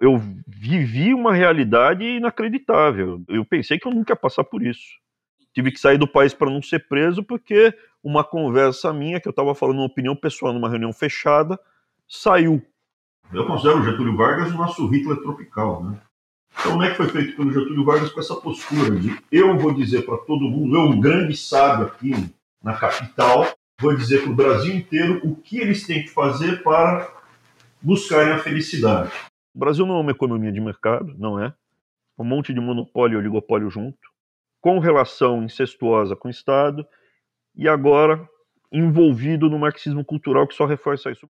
eu vivi uma realidade inacreditável. Eu pensei que eu nunca ia passar por isso. Tive que sair do país para não ser preso, porque uma conversa minha, que eu estava falando uma opinião pessoal numa reunião fechada, saiu. Eu considero o Getúlio Vargas o nosso Hitler tropical, né? Então, como é que foi feito pelo Getúlio Vargas com essa postura de eu vou dizer para todo mundo, eu, um grande sábio aqui na capital, vou dizer para o Brasil inteiro o que eles têm que fazer para buscarem a felicidade. O Brasil não é uma economia de mercado, não é. Um monte de monopólio e oligopólio junto, com relação incestuosa com o Estado, e agora envolvido no marxismo cultural que só reforça isso.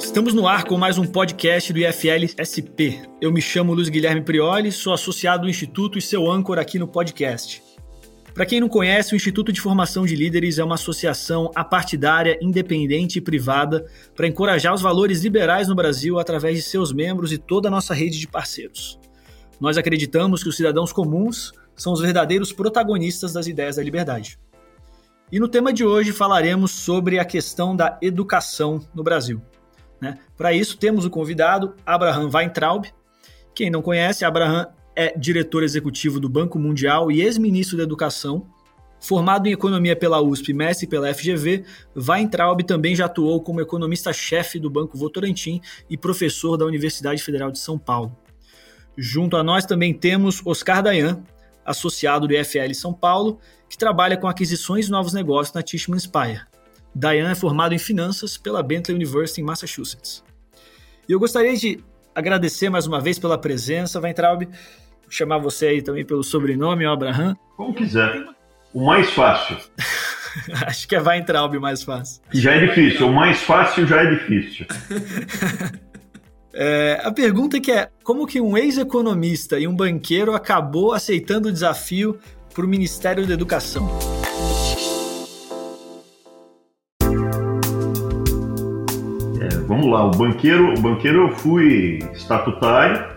Estamos no ar com mais um podcast do IFL SP. Eu me chamo Luiz Guilherme Prioli, sou associado do Instituto e seu âncora aqui no podcast. Para quem não conhece, o Instituto de Formação de Líderes é uma associação apartidária, independente e privada para encorajar os valores liberais no Brasil através de seus membros e toda a nossa rede de parceiros. Nós acreditamos que os cidadãos comuns são os verdadeiros protagonistas das ideias da liberdade. E no tema de hoje falaremos sobre a questão da educação no Brasil. Né? Para isso, temos o convidado Abraham Weintraub. Quem não conhece, Abraham é diretor executivo do Banco Mundial e ex-ministro da Educação. Formado em economia pela USP mestre pela FGV, Weintraub também já atuou como economista-chefe do Banco Votorantim e professor da Universidade Federal de São Paulo. Junto a nós também temos Oscar Dayan, associado do IFL São Paulo, que trabalha com aquisições e novos negócios na Tishman Speyer. Dayan é formado em finanças pela Bentley University em Massachusetts. E eu gostaria de agradecer mais uma vez pela presença, Weintraub, chamar você aí também pelo sobrenome, Abraham. Como quiser. O mais fácil. Acho que é Weintraub mais fácil. Já é difícil. O mais fácil já é difícil. é, a pergunta que é, como que um ex-economista e um banqueiro acabou aceitando o desafio para o Ministério da Educação? vamos lá, o banqueiro, o banqueiro eu fui estatutário,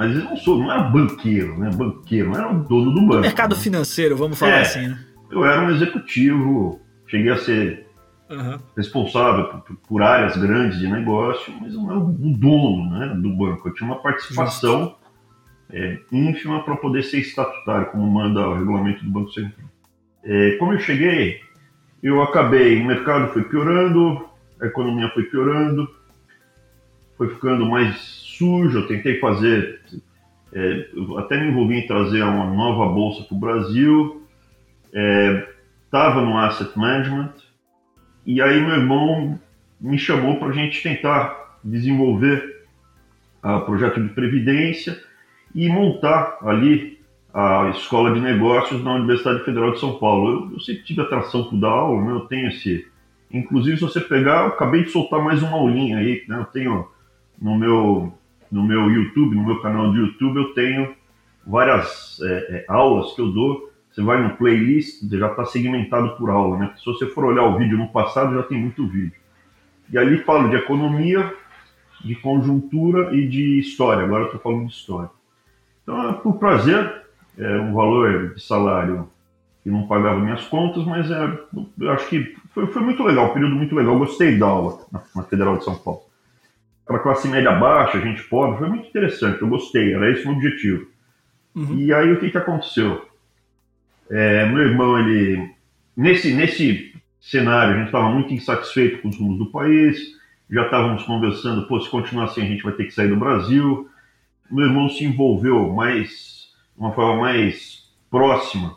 mas eu não sou, não era banqueiro, né? Banqueiro, não era o dono do banco. Mercado né? financeiro, vamos falar é, assim, né? Eu era um executivo, cheguei a ser uhum. responsável por, por, áreas grandes de negócio, mas não era o dono né, do banco. Eu tinha uma participação é, ínfima para poder ser estatutário, como manda o regulamento do Banco Central. É, como eu cheguei, eu acabei, o mercado foi piorando, a economia foi piorando, foi ficando mais sujo. Eu tentei fazer, é, até me envolvi em trazer uma nova bolsa para o Brasil, estava é, no asset management, e aí meu irmão me chamou para a gente tentar desenvolver o projeto de previdência e montar ali a escola de negócios na Universidade Federal de São Paulo. Eu, eu sempre tive atração por dar aula, né? eu tenho esse, Inclusive, se você pegar, eu acabei de soltar mais uma aulinha aí, né? Eu tenho no meu, no meu YouTube, no meu canal de YouTube, eu tenho várias é, é, aulas que eu dou. Você vai no playlist, já está segmentado por aula, né? Se você for olhar o vídeo no passado, já tem muito vídeo. E ali falo de economia, de conjuntura e de história. Agora estou falando de história. Então, é por prazer, é um valor de salário que não pagava minhas contas, mas é, eu acho que foi, foi muito legal, um período muito legal. Gostei da aula na, na Federal de São Paulo. Para classe média baixa, gente pobre, foi muito interessante, eu gostei, era esse o objetivo. Uhum. E aí o que, que aconteceu? É, meu irmão, ele. Nesse, nesse cenário, a gente estava muito insatisfeito com os rumos do país, já estávamos conversando, pô, se continuar assim a gente vai ter que sair do Brasil. Meu irmão se envolveu mais, de uma forma mais próxima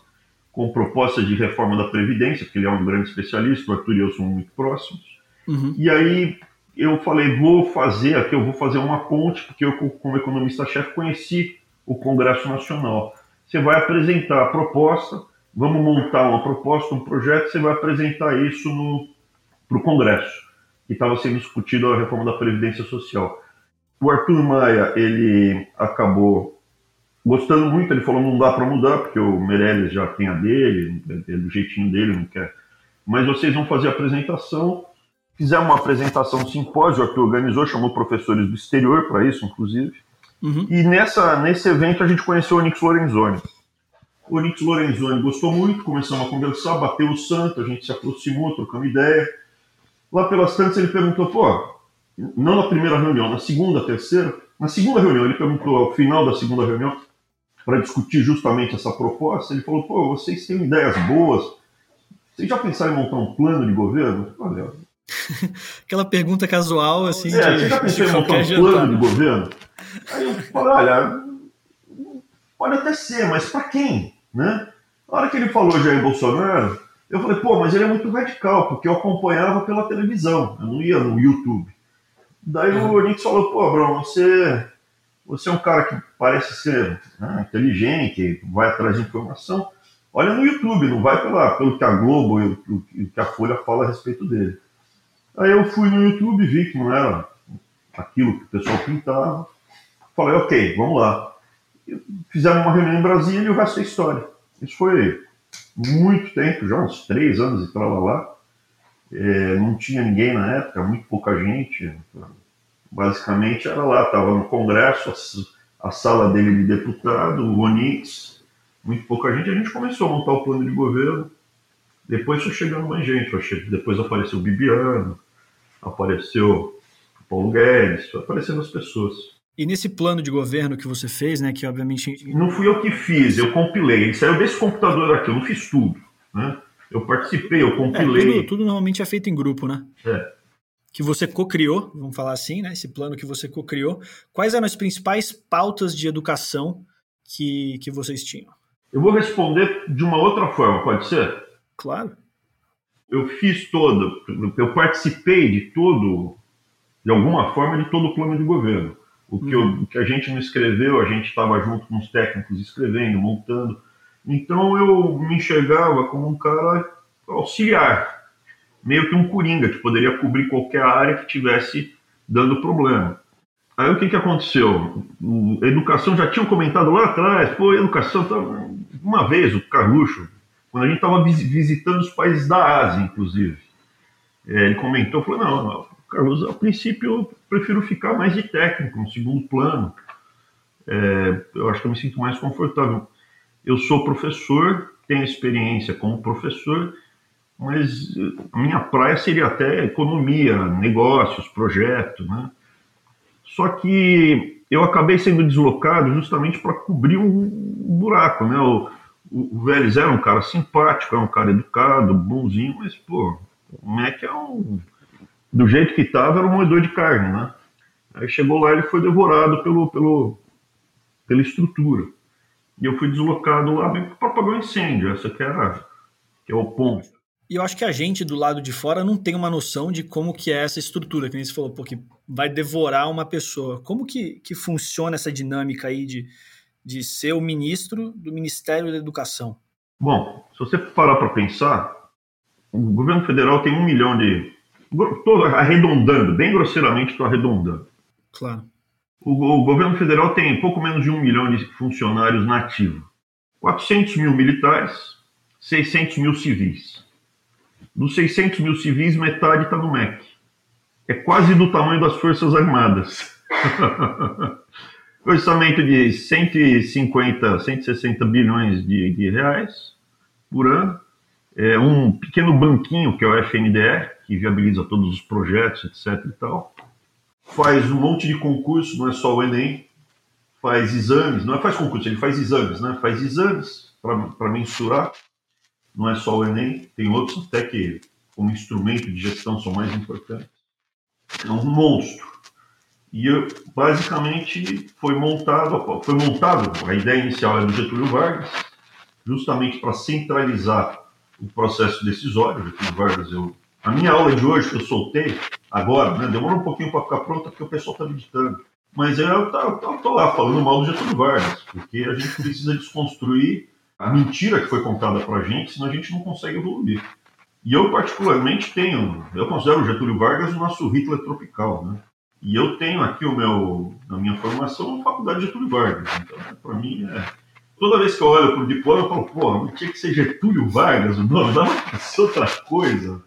com proposta de reforma da Previdência, porque ele é um grande especialista, o Arthur e eu somos muito próximos. Uhum. E aí eu falei, vou fazer aqui, eu vou fazer uma ponte, porque eu, como economista-chefe, conheci o Congresso Nacional. Você vai apresentar a proposta, vamos montar uma proposta, um projeto, você vai apresentar isso para o Congresso, que estava sendo discutido a reforma da Previdência Social. O Arthur Maia, ele acabou gostando muito, ele falou não dá para mudar, porque o Meirelles já tem a dele, é do jeitinho dele, não quer. Mas vocês vão fazer a apresentação. Fizemos uma apresentação no simpósio, que organizou, chamou professores do exterior para isso, inclusive. Uhum. E nessa, nesse evento a gente conheceu o Nix Lorenzoni. O Onix Lorenzoni gostou muito, começamos a conversar, bateu o santo, a gente se aproximou, trocando ideia. Lá pelas tantas ele perguntou, pô, não na primeira reunião, na segunda, terceira, na segunda reunião, ele perguntou ao final da segunda reunião, para discutir justamente essa proposta, ele falou, pô, vocês têm ideias boas, vocês já pensaram em montar um plano de governo? Olha, Aquela pergunta casual, assim. É, de, você já pensou em montar um plano de governo? Aí eu falei, olha, pode até ser, mas para quem? Né? Na hora que ele falou Jair Bolsonaro, eu falei, pô, mas ele é muito radical, porque eu acompanhava pela televisão, eu não ia no YouTube. Daí uhum. o Onix falou, pô, Bruno, você, você é um cara que parece ser né, inteligente, vai atrás de informação. Olha no YouTube, não vai pela, pelo que a Globo e o que a Folha fala a respeito dele. Aí eu fui no YouTube, vi que não era aquilo que o pessoal pintava. Falei, ok, vamos lá. Fizemos uma reunião em Brasília e o resto é história. Isso foi muito tempo, já uns três anos e tal lá. É, não tinha ninguém na época, muito pouca gente. Basicamente era lá, estava no Congresso, a, a, sala dele de deputado, o Onix, muito pouca gente. A gente começou a montar o plano de governo. Depois foi chegando mais gente, depois apareceu o Bibiano, apareceu o Paulo Guedes, foi aparecendo as pessoas. E nesse plano de governo que você fez, né, que obviamente... Não fui eu que fiz, eu compilei, ele saiu desse computador aqui, eu não fiz tudo, né? Eu participei, eu compilei... É, tudo, tudo normalmente é feito em grupo, né? É. Que você co-criou, vamos falar assim, né, esse plano que você co-criou. Quais eram as principais pautas de educação que, que vocês tinham? Eu vou responder de uma outra forma, pode ser? Claro eu fiz todo, eu participei de todo, de alguma forma, de todo o plano de governo. O que, uhum. eu, que a gente não escreveu, a gente estava junto com os técnicos escrevendo, montando. Então eu me enxergava como um cara auxiliar, meio que um coringa, que poderia cobrir qualquer área que tivesse dando problema. Aí o que, que aconteceu? A educação já tinham comentado lá atrás, pô, educação. Tá... Uma vez o Carluxo, quando a gente estava visitando os países da Ásia, inclusive. É, ele comentou, falou, não, Carlos, a princípio eu prefiro ficar mais de técnico, no segundo plano. É, eu acho que eu me sinto mais confortável. Eu sou professor, tenho experiência como professor, mas a minha praia seria até economia, negócios, projetos, né? Só que eu acabei sendo deslocado justamente para cobrir um buraco, né? O, o, o Vélez era um cara simpático, era um cara educado, bonzinho, mas, pô, o Mac é um. Do jeito que estava, era um moedor de carne, né? Aí chegou lá ele foi devorado pelo, pelo, pela estrutura. E eu fui deslocado lá bem para apagar o incêndio, essa que era que é o ponto. E eu acho que a gente do lado de fora não tem uma noção de como que é essa estrutura, que nem você falou, porque vai devorar uma pessoa. Como que, que funciona essa dinâmica aí de, de ser o ministro do Ministério da Educação? Bom, se você parar para pensar, o governo federal tem um milhão de. Estou arredondando, bem grosseiramente estou arredondando. Claro. O, o, governo federal tem pouco menos de um milhão de funcionários nativos. 400 mil militares, 600 mil civis. Dos 600 mil civis, metade está no MEC. É quase do tamanho das Forças Armadas. orçamento de 150, 160 bilhões de, de reais por ano. É um pequeno banquinho, que é o FNDE, que viabiliza todos os projetos, etc. e tal. Faz um monte de concurso, não é só o Enem. Faz exames, não é faz concurso, ele faz exames, né? Faz exames para mensurar. Não é só o Enem, tem outros até que, como instrumento de gestão, são mais importantes. É um monstro. E basicamente foi montado, foi montado, a ideia inicial é do Getúlio Vargas, justamente para centralizar o processo decisório. Getúlio Vargas, eu, a minha aula de hoje que eu soltei agora, né, demorou um pouquinho para ficar pronta porque o pessoal está meditando. Mas eu estou lá falando mal do Getúlio Vargas, porque a gente precisa desconstruir a mentira que foi contada para a gente, senão a gente não consegue evoluir. E eu, particularmente, tenho, eu considero o Getúlio Vargas o nosso Hitler tropical, né? E eu tenho aqui o meu, a minha formação na Faculdade de Getúlio Vargas. Então, para mim, é... toda vez que eu olho para o diploma, eu falo, pô, não tinha que ser Getúlio Vargas o nome, dá pra ser outra coisa.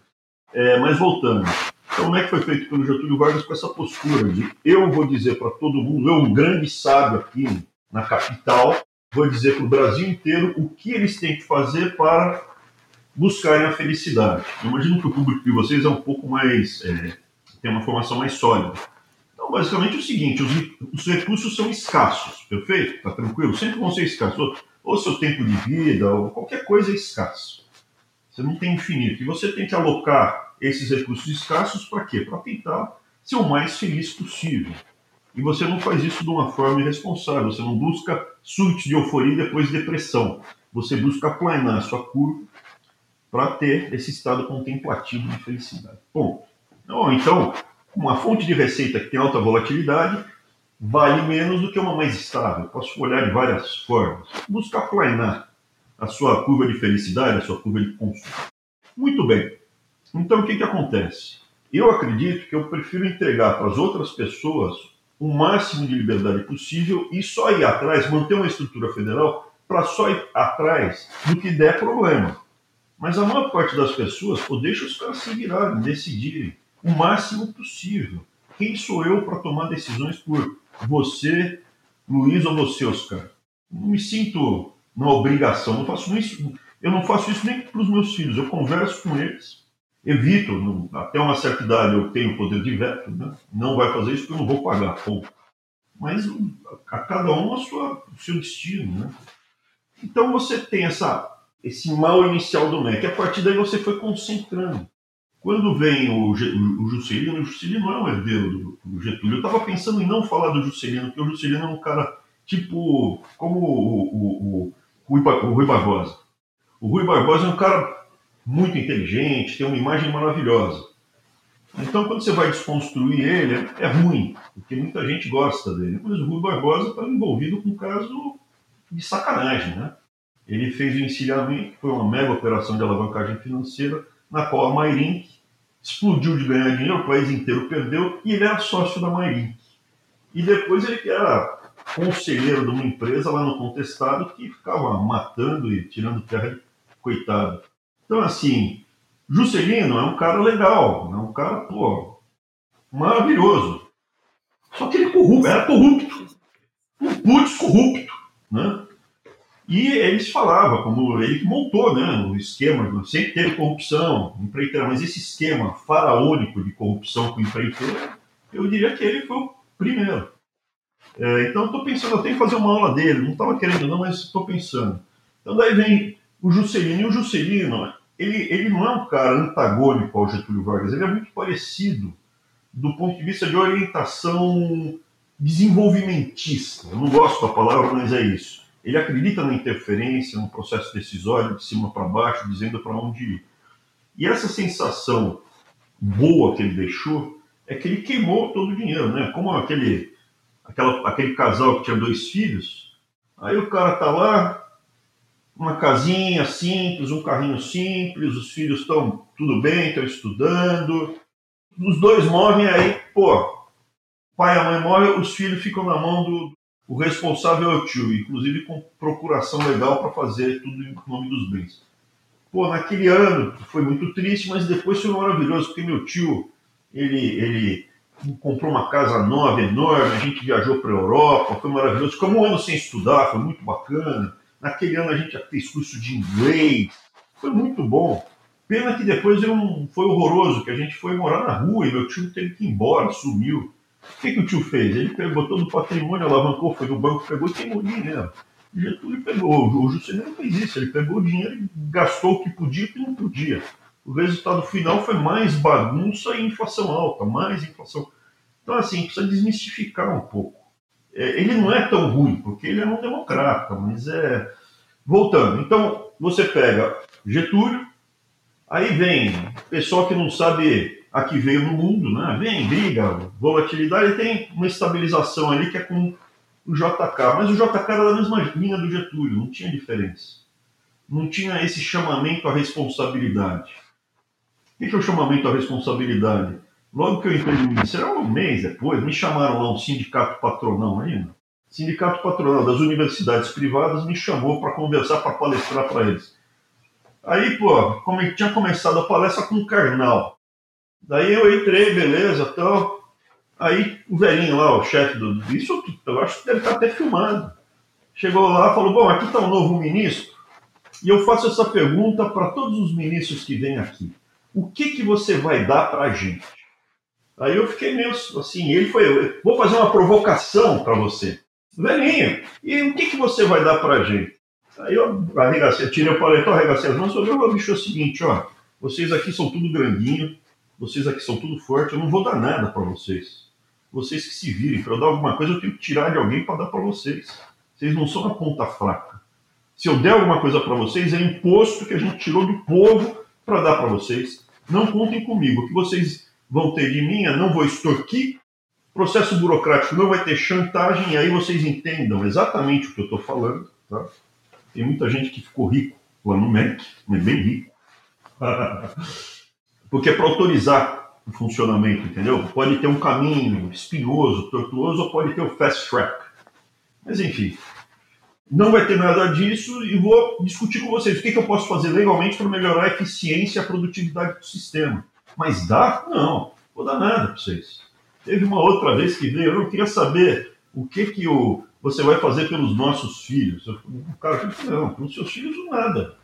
É, mas voltando. Então, como é que foi feito pelo Getúlio Vargas com essa postura de eu vou dizer para todo mundo, eu, um grande sábio aqui na capital, vou dizer para o Brasil inteiro o que eles têm que fazer para buscarem a felicidade. Eu imagino que o público de vocês é um pouco mais. É, tem uma formação mais sólida. Então, basicamente é o seguinte: os, os recursos são escassos, perfeito? Tá tranquilo? Sempre vão ser escassos. Ou, seu tempo de vida, ou qualquer coisa é escasso. Você não tem infinito. E você tem que alocar esses recursos escassos para quê? Para tentar ser o mais feliz possível. E você não faz isso de uma forma irresponsável. Você não busca surto de euforia e depois depressão. Você busca aplanar a sua curva para ter esse estado contemplativo de felicidade. Bom, então, uma fonte de receita que tem alta volatilidade vale menos do que uma mais estável. Posso olhar de várias formas. Busca aplanar a sua curva de felicidade, a sua curva de consumo. Muito bem. Então, o que, que acontece? Eu acredito que eu prefiro entregar para as outras pessoas o máximo de liberdade possível e só ir atrás, manter uma estrutura federal para só ir atrás do que der problema. Mas a maior parte das pessoas, pô, deixa os caras se virarem, decidirem o máximo possível. Quem sou eu para tomar decisões por você, Luiz, ou você, Oscar? Não me sinto na obrigação, não faço isso, eu não faço isso nem para os meus filhos, eu converso com eles, evito, não, até uma certa idade eu tenho poder de veto, né? não vai fazer isso porque eu não vou pagar, ponto. Mas a cada um a sua, o seu destino, né? Então você tem essa esse mal inicial do MEC. A partir daí você foi concentrando. Quando vem o, o, Juscelino, o Juscelino é um herdeiro do, Getúlio. Eu estava pensando em não falar do Juscelino, porque o Juscelino é um cara tipo como o, o, o, o Rui Barbosa. O Rui Barbosa é um cara muito inteligente, tem uma imagem maravilhosa. Então, quando você vai desconstruir ele, é, é ruim, porque muita gente gosta dele. Mas o Rui Barbosa está envolvido com um caso de sacanagem, né? Ele fez o encilhamento, foi uma mega operação de alavancagem financeira, na qual a Mairink explodiu de ganhar dinheiro, o país inteiro perdeu, e ele era sócio da Mairink. E depois ele era conselheiro de uma empresa lá no Contestado que ficava matando e tirando terra de coitado. Então, assim, Juscelino é um cara legal, é um cara, pô, maravilhoso. Só que ele corrupto, era corrupto. Um putz corrupto, né? E eles falavam, como ele que montou né, o esquema, sempre teve corrupção, empreiteira, mas esse esquema faraônico de corrupção com empreiteira, eu diria que ele foi o primeiro. É, então estou pensando até em fazer uma aula dele, não estava querendo não, mas estou pensando. Então daí vem o Juscelino, e o Juscelino, ele, ele não é um cara antagônico ao Getúlio Vargas, ele é muito parecido do ponto de vista de orientação desenvolvimentista. Eu não gosto da palavra, mas é isso ele acredita na interferência, no processo decisório de cima para baixo, dizendo para onde ir. E essa sensação boa que ele deixou é que ele queimou todo o dinheiro, né? Como aquele, aquela, aquele casal que tinha dois filhos, aí o cara tá lá, uma casinha simples, um carrinho simples, os filhos estão tudo bem, estão estudando, os dois morrem aí, pô, pai e a mãe morrem, os filhos ficam na mão do, o responsável é o tio, inclusive com procuração legal para fazer tudo em nome dos bens. Pô, naquele ano foi muito triste, mas depois foi maravilhoso, porque meu tio, ele, ele comprou uma casa nova, enorme, a gente viajou para a Europa, foi maravilhoso. Ficamos um ano sem estudar, foi muito bacana. Naquele ano a gente fez curso de inglês, foi muito bom. Pena que depois eu, foi horroroso, que a gente foi morar na rua e meu tio teve que ir embora, sumiu. O que, que o tio fez? Ele pegou todo o patrimônio, alavancou, foi no banco, pegou e queimou dinheiro. Getúlio pegou, o Juscelino fez isso, ele pegou o dinheiro e gastou o que podia e o que não podia. O resultado final foi mais bagunça e inflação alta, mais inflação. Então, assim, precisa desmistificar um pouco. É, ele não é tão ruim, porque ele é um democrata, mas é. Voltando, então você pega Getúlio, aí vem pessoal que não sabe a que veio no mundo, né? Vem, briga, volatilidade, tem uma estabilização ali que é com o JK, mas o JK era da mesma linha do Getúlio, não tinha diferença. Não tinha esse chamamento à responsabilidade. O que é o chamamento à responsabilidade? Logo que eu entrei no Ministério, um mês depois, me chamaram lá um sindicato patronal ainda. Sindicato patronal das universidades privadas me chamou para conversar, para palestrar para eles. Aí, pô, como tinha começado a palestra com o Karnal. Daí eu entrei, beleza, tal. Aí o velhinho lá, o chefe do. Isso eu acho que deve estar até filmado. chegou lá e falou: Bom, aqui está um novo ministro, e eu faço essa pergunta para todos os ministros que vêm aqui: O que, que você vai dar para a gente? Aí eu fiquei meio assim, ele foi: Vou fazer uma provocação para você. Velhinho, e o que, que você vai dar para a gente? Aí eu arregacei, tirei o paletó, arregacei as mãos, falei: Meu bicho é o seguinte, ó, vocês aqui são tudo grandinho, vocês aqui são tudo forte, eu não vou dar nada para vocês. Vocês que se virem, para eu dar alguma coisa, eu tenho que tirar de alguém para dar para vocês. Vocês não são a ponta fraca. Se eu der alguma coisa para vocês, é imposto que a gente tirou do povo para dar para vocês. Não contem comigo. O que vocês vão ter de mim, eu não vou extorquir. Processo burocrático não vai ter chantagem, e aí vocês entendam exatamente o que eu estou falando. Tá? Tem muita gente que ficou rico lá no MEC, mas bem rico. Porque para autorizar o funcionamento, entendeu? Pode ter um caminho espinhoso, tortuoso, ou pode ter o fast track. Mas enfim, não vai ter nada disso e vou discutir com vocês o que, que eu posso fazer legalmente para melhorar a eficiência e a produtividade do sistema. Mas dá? Não, vou dar nada para vocês. Teve uma outra vez que veio, eu não queria saber o que, que o, você vai fazer pelos nossos filhos. o cara disse, não, pelos seus filhos nada.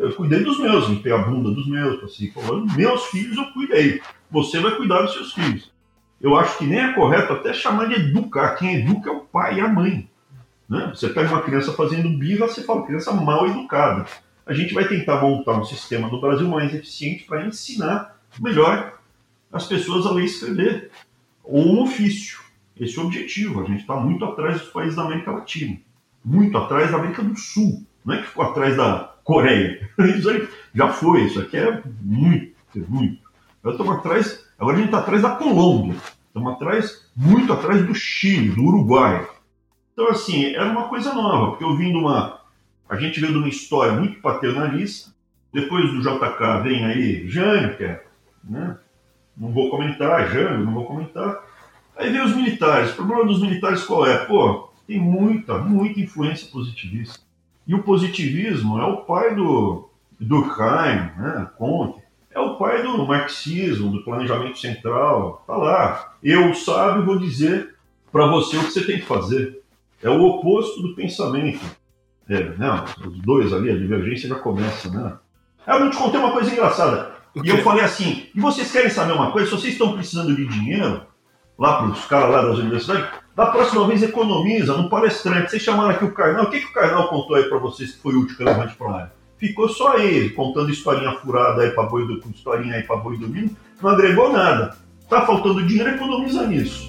Eu cuidei dos meus, limpei a bunda dos meus, assim, falando, meus filhos eu cuidei. Você vai cuidar dos seus filhos. Eu acho que nem é correto até chamar de educar. Quem educa é o pai e a mãe. Né? Você pega uma criança fazendo birra, você fala criança mal educada. A gente vai tentar montar um sistema no Brasil mais eficiente para ensinar melhor as pessoas a ler e escrever. Ou um ofício. Esse é o objetivo. A gente está muito atrás dos países da América Latina. Muito atrás da América do Sul. Não é que ficou atrás da Coreia. Isso aí já foi. Isso aqui é muito, muito. Agora estamos atrás. Agora a gente está atrás da Colômbia. Estamos atrás, muito atrás do Chile, do Uruguai. Então, assim, era uma coisa nova, porque eu vim de uma. A gente veio de uma história muito paternalista. Depois do JK vem aí Jânio, é, né? Não vou comentar, Jânio, não vou comentar. Aí vem os militares. O problema dos militares qual é? Pô, tem muita, muita influência positivista. E o positivismo é o pai do Durkheim, né? Conte. É o pai do marxismo, do planejamento central. Tá lá. Eu, sábio, vou dizer para você o que você tem que fazer. É o oposto do pensamento. É, né? Os dois ali, a divergência já começa, né? Eu não te contei uma coisa engraçada. E eu falei assim: e vocês querem saber uma coisa? Se vocês estão precisando de dinheiro, lá para os caras lá das universidades, da próxima vez economiza no palestrante. Vocês chamaram aqui o Carnal. O que, que o Carnal contou aí para vocês que foi útil relevante para a área? Ficou só ele, contando historinha furada aí para boi do, historinha aí para boi dormindo, não agregou nada. Tá faltando dinheiro, economiza nisso.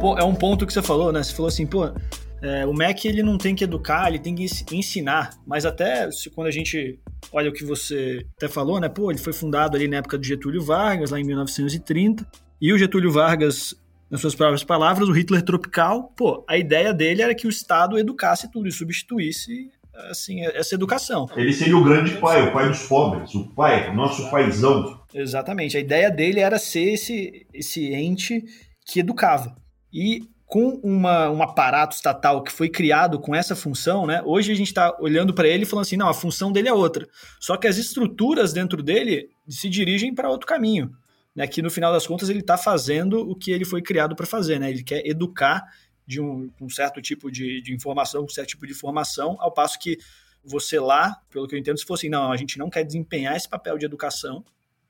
Pô, é um ponto que você falou, né? Você falou assim, pô, é, o MEC ele não tem que educar, ele tem que ensinar. Mas até se, quando a gente olha o que você até falou, né? Pô, ele foi fundado ali na época do Getúlio Vargas, lá em 1930. E o Getúlio Vargas, nas suas próprias palavras, o Hitler tropical, pô, a ideia dele era que o Estado educasse tudo e substituísse assim, essa educação. Ele seria o grande pai, o pai dos pobres, o pai, o nosso paizão. Exatamente. A ideia dele era ser esse, esse ente que educava. E com uma, um aparato estatal que foi criado com essa função, né? Hoje a gente está olhando para ele e falando assim, não, a função dele é outra. Só que as estruturas dentro dele se dirigem para outro caminho, né? Que no final das contas ele está fazendo o que ele foi criado para fazer, né? Ele quer educar de um, um certo tipo de, de informação, um certo tipo de formação, ao passo que você lá, pelo que eu entendo, se fosse assim, não, a gente não quer desempenhar esse papel de educação,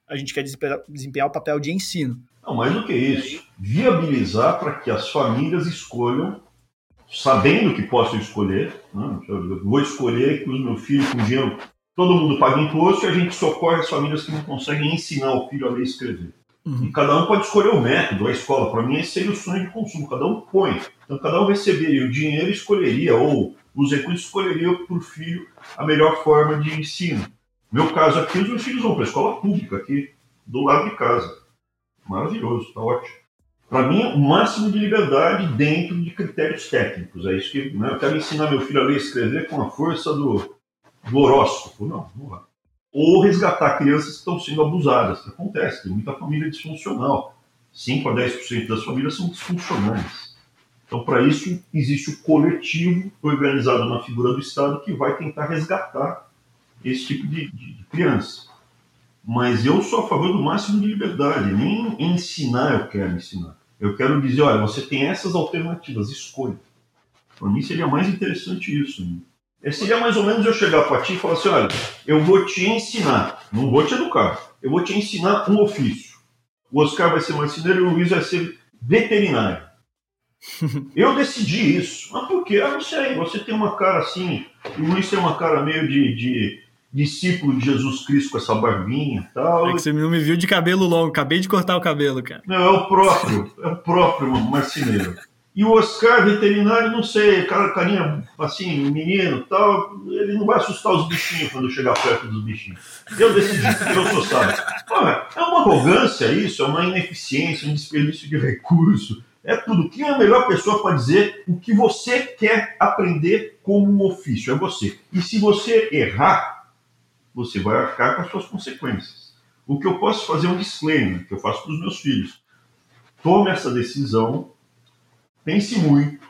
a gente quer desempenhar o papel de ensino. Não, mais do que isso, viabilizar para que as famílias escolham, sabendo que possam escolher. Né? Eu vou escolher que os meus filhos com dinheiro, todo mundo paga imposto e a gente socorre as famílias que não conseguem ensinar o filho a ler e escrever. Uhum. E cada um pode escolher o método, a escola. Para mim, esse seria o sonho de consumo. Cada um põe. Então, cada um receberia o dinheiro e escolheria, ou os recursos escolheriam para o filho a melhor forma de ensino. No meu caso aqui, os meus filhos vão para a escola pública, aqui do lado de casa. Maravilhoso, está ótimo. Para mim, o máximo de liberdade dentro de critérios técnicos. É isso que né? eu quero ensinar meu filho a ler e escrever com a força do, do horóscopo. Não, não vai. Ou resgatar crianças que estão sendo abusadas. Acontece, tem muita família disfuncional. 5 a 10% das famílias são disfuncionais. Então, para isso, existe o coletivo organizado na figura do Estado que vai tentar resgatar esse tipo de, de, de criança. Mas eu sou a favor do máximo de liberdade, nem ensinar eu quero ensinar. Eu quero dizer, olha, você tem essas alternativas, escolha. Para mim seria mais interessante isso. Né? É, seria mais ou menos eu chegar para ti e falar assim, olha, eu vou te ensinar, não vou te educar, eu vou te ensinar um ofício. O Oscar vai ser marceneiro e o Luiz vai ser veterinário. Eu decidi isso. Mas por quê? Ah, não sei, você tem uma cara assim, o Luiz tem uma cara meio de, de discípulo de Jesus Cristo com essa barbinha e tal. É que você não me viu de cabelo longo, acabei de cortar o cabelo, cara. Não, é o próprio, é o próprio marceneiro. E o Oscar, veterinário, não sei, cara, carinha assim, menino tal, ele não vai assustar os bichinhos quando chegar perto dos bichinhos. Eu decidi, eu sou sábio. É uma arrogância isso, é uma ineficiência, um desperdício de recurso. É tudo. Quem é a melhor pessoa para dizer o que você quer aprender como um ofício? É você. E se você errar, você vai arcar com as suas consequências. O que eu posso fazer é um disclaimer, que eu faço para os meus filhos. Tome essa decisão pense muito.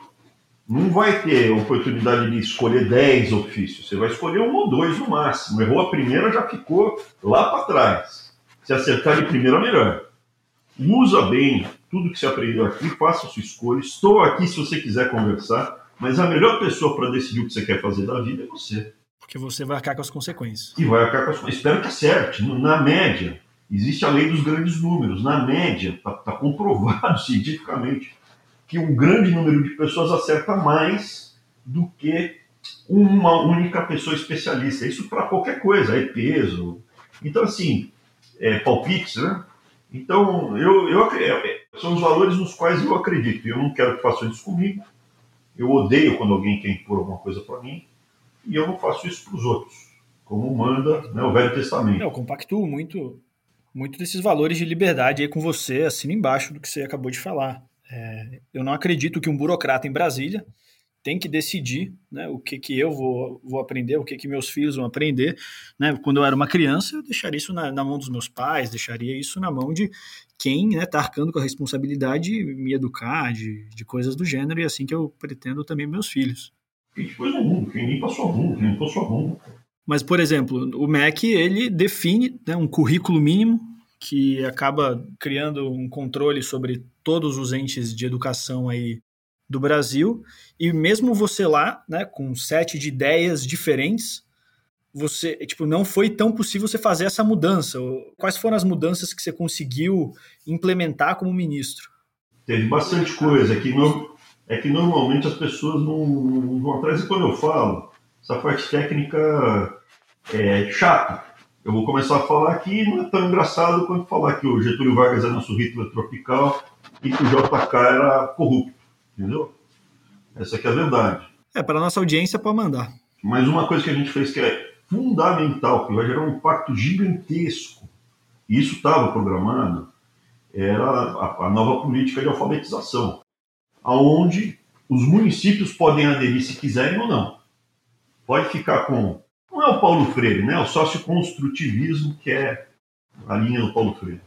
Não vai ter oportunidade de escolher 10 ofícios. Você vai escolher um ou dois no máximo. Errou a primeira, já ficou lá para trás. Se acertar de primeira, melhor. Usa bem tudo que você aprendeu aqui, faça a sua escolha. Estou aqui se você quiser conversar, mas a melhor pessoa para decidir o que você quer fazer da vida é você. Porque você vai arcar com as consequências. E vai arcar com as consequências. Espero que acerte. Na média, existe a lei dos grandes números. Na média, está tá comprovado cientificamente que um grande número de pessoas acerta mais do que uma única pessoa especialista. Isso para qualquer coisa, é peso. Então, assim, é, palpites, né? Então, eu, eu, é, são os valores nos quais eu acredito. Eu não quero que façam isso comigo. Eu odeio quando alguém quer impor alguma coisa para mim. E eu não faço isso para os outros, como manda né, o Velho Testamento. Eu compactuo muito, muito desses valores de liberdade aí com você, assino embaixo do que você acabou de falar. É, eu não acredito que um burocrata em Brasília tem que decidir né, o que, que eu vou, vou aprender, o que, que meus filhos vão aprender. Né? Quando eu era uma criança, eu deixaria isso na, na mão dos meus pais, deixaria isso na mão de quem está né, tá arcando com a responsabilidade de me educar, de, de coisas do gênero, e é assim que eu pretendo também meus filhos. Pôs no mundo, quem limpa sua bunda, quem limpa sua bunda. Mas, por exemplo, o MEC, ele define né, um currículo mínimo que acaba criando um controle sobre todos os entes de educação aí do Brasil. E mesmo você lá, né, com sete de ideias diferentes, você, tipo, não foi tão possível você fazer essa mudança. Quais foram as mudanças que você conseguiu implementar como ministro? Teve bastante coisa. Que, no, é que normalmente as pessoas não, não vão atrás. E quando eu falo, essa parte técnica é chata. Eu vou começar a falar aqui, não é tão engraçado quanto falar que o Getúlio Vargas é nosso Hitler tropical e que o JK era corrupto, entendeu? Essa aqui é a verdade. É, para nossa audiência pode mandar. Mas uma coisa que a gente fez que é fundamental, que vai gerar um impacto gigantesco, e isso estava programado, era a, a nova política de alfabetização, aonde os municípios podem aderir se quiserem ou não. Pode ficar com não é o Paulo Freire, né? É o socioconstrutivismo, que é a linha do Paulo Freire.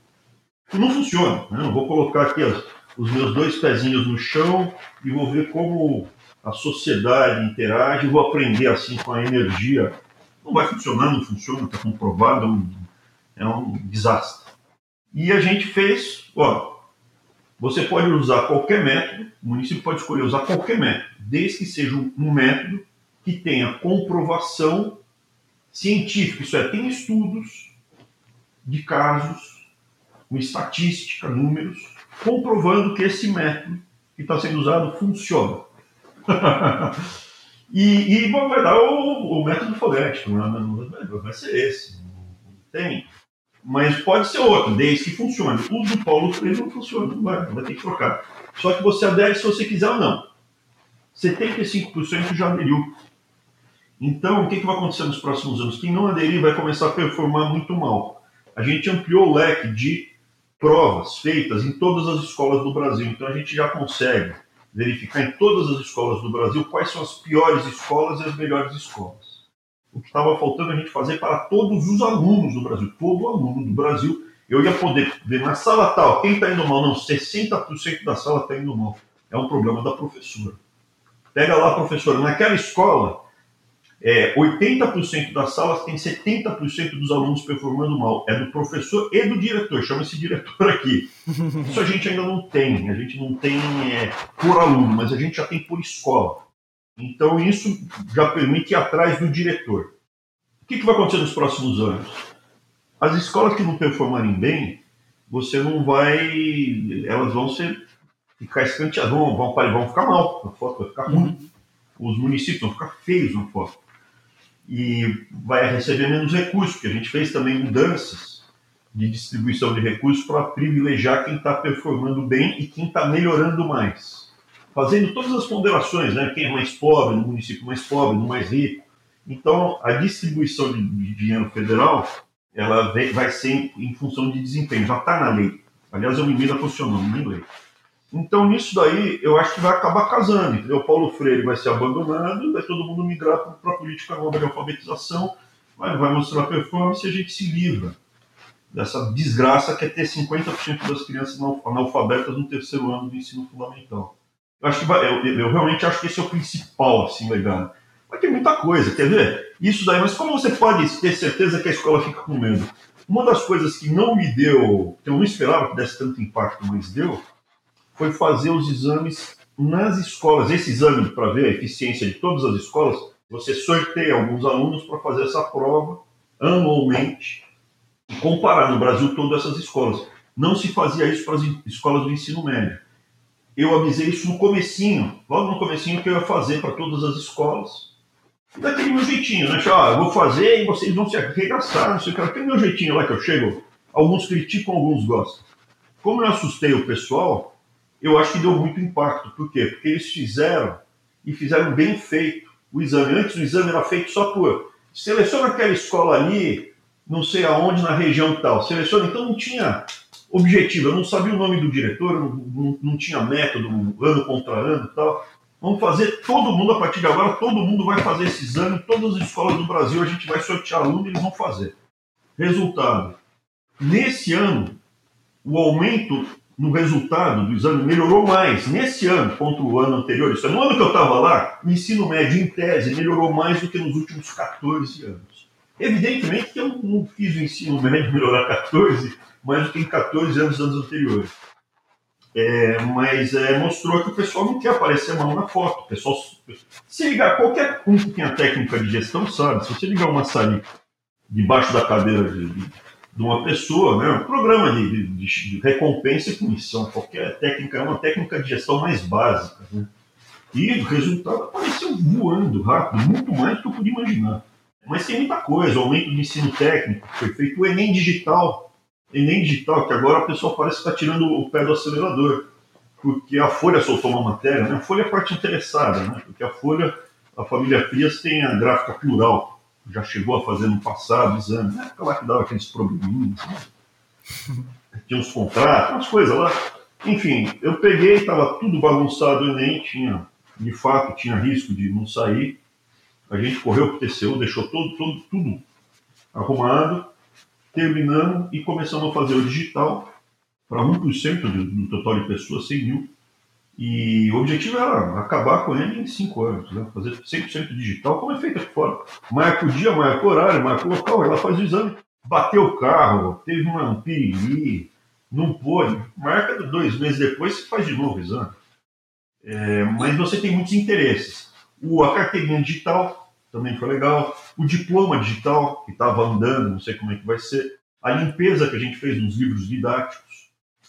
Não funciona. Né? Eu vou colocar aqui as, os meus dois pezinhos no chão e vou ver como a sociedade interage, vou aprender assim com a energia. Não vai funcionar, não funciona, está comprovado, é um, é um desastre. E a gente fez, ó, você pode usar qualquer método, o município pode escolher usar qualquer método, desde que seja um método que tenha comprovação científico, isso é, tem estudos de casos, com estatística, números, comprovando que esse método que está sendo usado funciona. e, e bom, vai dar o, o método fonético, né? vai ser esse. Tem. Mas pode ser outro, desde que funcione. O do Paulo Freire não funciona, não vai, vai ter que trocar. Só que você adere se você quiser ou não. 75% já aderiu. Então, o que, que vai acontecer nos próximos anos? Quem não aderir vai começar a performar muito mal. A gente ampliou o leque de provas feitas em todas as escolas do Brasil. Então, a gente já consegue verificar em todas as escolas do Brasil quais são as piores escolas e as melhores escolas. O que estava faltando a gente fazer para todos os alunos do Brasil. Todo aluno do Brasil, eu ia poder ver na sala tal, quem está indo mal? Não, 60% da sala está indo mal. É um problema da professora. Pega lá, professora, naquela escola é, 80% das salas tem 70% dos alunos performando mal. É do professor e do diretor, chama esse diretor aqui. Isso a gente ainda não tem, a gente não tem é, por aluno, mas a gente já tem por escola. Então isso já permite ir atrás do diretor. O que, que vai acontecer nos próximos anos? As escolas que não performarem bem, você não vai. Elas vão ser ficar escanteadas, vão, vão, vão ficar mal na foto, vai ficar ruim. Uhum. Os municípios vão ficar feios na foto e vai receber menos recursos, porque a gente fez também mudanças de distribuição de recursos para privilegiar quem está performando bem e quem está melhorando mais. Fazendo todas as ponderações, né? quem é mais pobre, no município mais pobre, no mais rico. Então, a distribuição de, de dinheiro federal ela vai ser em, em função de desempenho, já está na lei. Aliás, é uma emenda funcionando, nem lei. Então, nisso daí, eu acho que vai acabar casando. Entendeu? O Paulo Freire vai ser abandonado, vai todo mundo migrar para a política nova de alfabetização, vai, vai mostrar performance e a gente se livra dessa desgraça que é ter 50% das crianças analfabetas no terceiro ano do ensino fundamental. Eu, acho que eu, eu, realmente acho que esse é o principal assim, legado. Mas tem muita coisa, quer ver? Isso daí, mas como você pode ter certeza que a escola fica com medo? Uma das coisas que não me deu, que eu não esperava que desse tanto impacto, mas deu, foi fazer os exames nas escolas. Esse exame, para ver a eficiência de todas as escolas, você sorteia alguns alunos para fazer essa prova anualmente e comparar no Brasil todas essas escolas. Não se fazia isso para as escolas do ensino médio. Eu avisei isso no comecinho, logo no comecinho que eu ia fazer para todas as escolas. Daquele meu jeitinho, né? Ah, eu vou fazer e vocês vão se arregaçar, não sei o que. Aquele meu jeitinho lá que eu chego, alguns criticam, alguns gostam. Como eu assustei o pessoal, eu acho que deu muito impacto. Por quê? Porque eles fizeram e fizeram bem feito o exame. Antes o exame era feito só por seleciona aquela escola ali, não sei aonde, na região tal. Seleciona, então não tinha objetivo, eu não sabia o nome do diretor, não, não, não tinha método, ano contra ano e tal. Vamos fazer todo mundo, a partir de agora, todo mundo vai fazer esse exame, todas as escolas do Brasil, a gente vai sortear aluno e eles vão fazer. Resultado: nesse ano, o aumento no resultado do exame melhorou mais nesse ano contra o ano anterior. Isso é no ano que eu estava lá, o ensino médio, em tese, melhorou mais do que nos últimos 14 anos. Evidentemente que eu não fiz o ensino médio melhorar 14, mais do que em 14 anos, anos anteriores. É, mas é, mostrou que o pessoal não quer aparecer mal na foto. O pessoal, se ligar, qualquer um que tenha técnica de gestão sabe, se você ligar uma salinha debaixo da cadeira de, de de uma pessoa, né? um programa de, de, de, recompensa e punição. Qualquer técnica é uma técnica de gestão mais básica. Né? E o resultado apareceu voando rápido, muito mais do que eu podia imaginar. Mas tem muita coisa, aumento do ensino técnico, foi feito o Enem Digital. Enem Digital, que agora a pessoa parece que está tirando o pé do acelerador. Porque a Folha soltou uma matéria, né? a Folha é a parte interessada, né? porque a Folha, a família Frias tem a gráfica plural já chegou a fazer no passado exame, época lá que dava aqueles probleminhas, né? tinha uns contratos, umas coisas lá. Enfim, eu peguei, estava tudo bagunçado o Enem, tinha, de fato, tinha risco de não sair. A gente correu para o TCU, deixou todo, todo, tudo arrumado, terminamos e começamos a fazer o digital para 1% do, do total de pessoas, 100 mil. E o objetivo era acabar com ele em cinco anos, né? fazer 100% digital, como é feito aqui fora. Marca o dia, marca o horário, marca o local, ela faz o exame. Bateu o carro, teve uma, um piriri, não pôde. Marca dois meses depois, você faz de novo o exame. É, mas você tem muitos interesses. O, a carteirinha digital também foi legal. O diploma digital, que estava andando, não sei como é que vai ser. A limpeza que a gente fez nos livros didáticos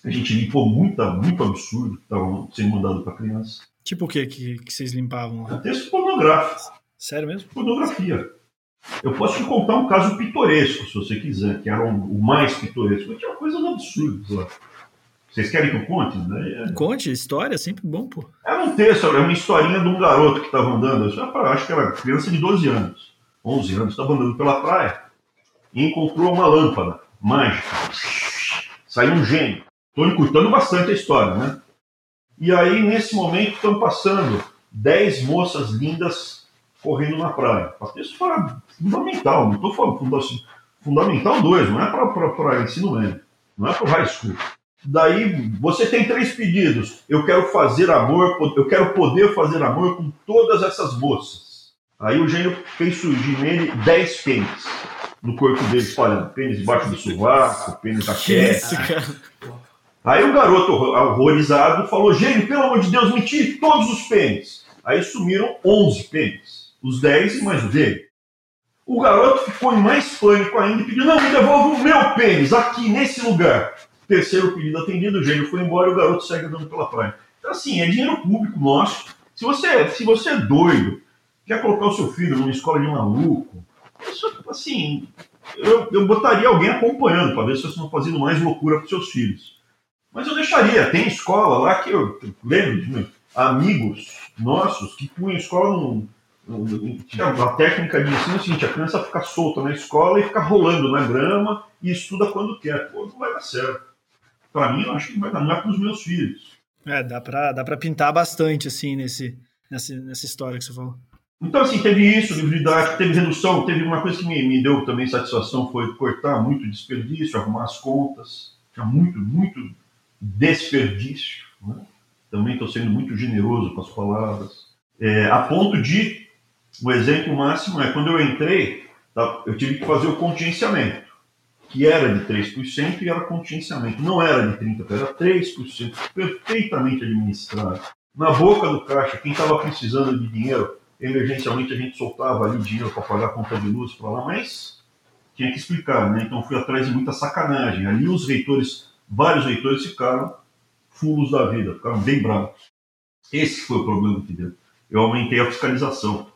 a gente limpou muita, muito absurdo que estavam sendo mandado para criança. Tipo o que, que que vocês limpavam lá? Texto pornográfico. Sério mesmo? Pornografia. Eu posso te contar um caso pitoresco, se você quiser, que era o mais pitoresco. Mas tinha coisas absurdas lá. Vocês querem que eu conte? Né? É... Conte, história, sempre bom, pô. Era um texto, era uma historinha de um garoto que estava andando, acho que era criança de 12 anos, 11 anos, estava andando pela praia e encontrou uma lâmpada mágica. Saiu um gênio. Estou encurtando bastante a história, né? E aí, nesse momento, estão passando dez moças lindas correndo na praia. Isso foi fundamental, não estou falando fundamental 2, não é para ensino médio, não é para high school. Daí você tem três pedidos. Eu quero fazer amor, eu quero poder fazer amor com todas essas moças. Aí o gênio fez surgir nele 10 pênis no corpo dele, espalhando pênis debaixo do sovaco, pênis da queda. Aí o garoto horrorizado falou: Gênio, pelo amor de Deus, me tire todos os pênis. Aí sumiram 11 pênis, os 10 e mais o dele. O garoto ficou em mais pânico ainda e pediu: Não, me devolve o meu pênis, aqui, nesse lugar. Terceiro pedido atendido, o gênio foi embora e o garoto segue andando pela praia. Então, assim, é dinheiro público nosso. Se você, se você é doido, quer colocar o seu filho numa escola de maluco, isso, assim, eu, eu botaria alguém acompanhando para ver se vocês estão fazendo mais loucura para seus filhos. Mas eu deixaria. Tem escola lá que eu, lembro de amigos nossos que punham escola num, a técnica de ensino seguinte: a criança fica solta na escola e fica rolando na grama e estuda quando quer. Pô, não vai dar certo. Para mim, eu acho que vai dar, é para os meus filhos. É, dá para dá pintar bastante, assim, nesse, nessa, nessa história que você falou. Então, assim, teve isso, livro didático, teve redução, teve uma coisa que me, me deu também satisfação, foi cortar muito desperdício, arrumar as contas. Tinha muito, muito desperdício. Né? Também estou sendo muito generoso com as palavras. É, a ponto de, o exemplo máximo é, quando eu entrei, tá, eu tive que fazer o contingenciamento, que era de 3% e era contingenciamento. Não era de 30%, era 3%, perfeitamente administrado. Na boca do caixa, quem estava precisando de dinheiro, emergencialmente a gente soltava ali dinheiro para pagar a conta de luz para lá, mas tinha que explicar, né? Então fui atrás de muita sacanagem. Ali os reitores, vários reitores ficaram fulos da vida, ficaram bem bravos. Esse foi o problema que deu. Eu aumentei a fiscalização.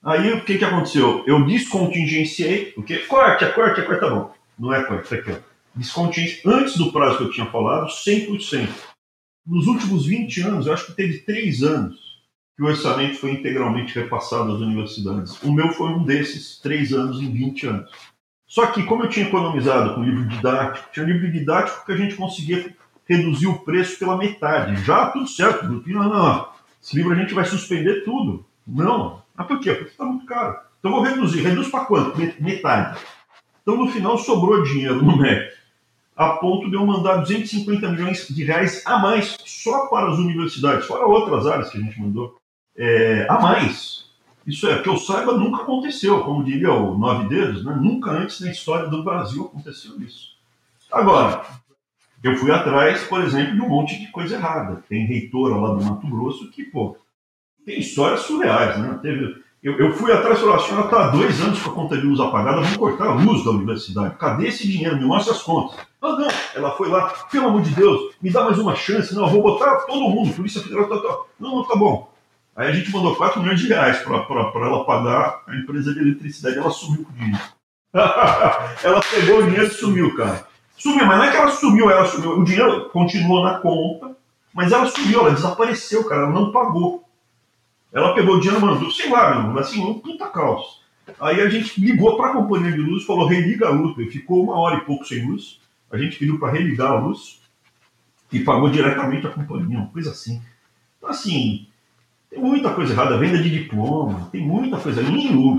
Aí o que, que aconteceu? Eu descontingenciei, porque corte, é corte, é corte, tá bom. Não é corte, tá aqui, ó. Descontingenciei, antes do prazo que eu tinha falado, 100%. Nos últimos 20 anos, eu acho que teve 3 anos que o orçamento foi integralmente repassado às universidades. O meu foi um desses, três anos em 20 anos. Só que, como eu tinha economizado com livro didático, tinha livro didático que a gente conseguia reduzir o preço pela metade. Já tudo certo, não, não, não. Esse livro a gente vai suspender tudo. Não. Mas por quê? Porque está muito caro. Então vou reduzir. Reduz para quanto? Metade. Então no final sobrou dinheiro no MEC, a ponto de eu mandar 250 milhões de reais a mais só para as universidades, fora outras áreas que a gente mandou é, a mais. Isso é, que eu saiba, nunca aconteceu, como diria o Nove Dedos, né? nunca antes na história do Brasil aconteceu isso. Agora, eu fui atrás, por exemplo, de um monte de coisa errada. Tem reitora lá do Mato Grosso que, pô, tem histórias surreais, né? Teve, eu, eu fui atrás e falei, a senhora está há dois anos com a conta de luz apagada, vamos cortar a luz da universidade. Cadê esse dinheiro? Me mostra as contas. Ah, não, ela foi lá, pelo amor de Deus, me dá mais uma chance. Não, eu vou botar todo mundo, Polícia Federal, tá, tá. Não, não, tá bom. Aí a gente mandou 4 milhões de reais para ela pagar a empresa de eletricidade. Ela sumiu com o dinheiro. ela pegou o dinheiro e sumiu, cara. Sumiu, mas não é que ela sumiu, ela sumiu. O dinheiro continuou na conta, mas ela sumiu, ela desapareceu, cara. Ela não pagou. Ela pegou o dinheiro e mandou, sei lá, meu, assim, um puta caos. Aí a gente ligou para a companhia de luz, falou religa a luz. Ficou uma hora e pouco sem luz. A gente pediu para religar a luz e pagou diretamente a companhia, uma coisa assim. Então, assim, tem muita coisa errada, venda de diploma, tem muita coisa.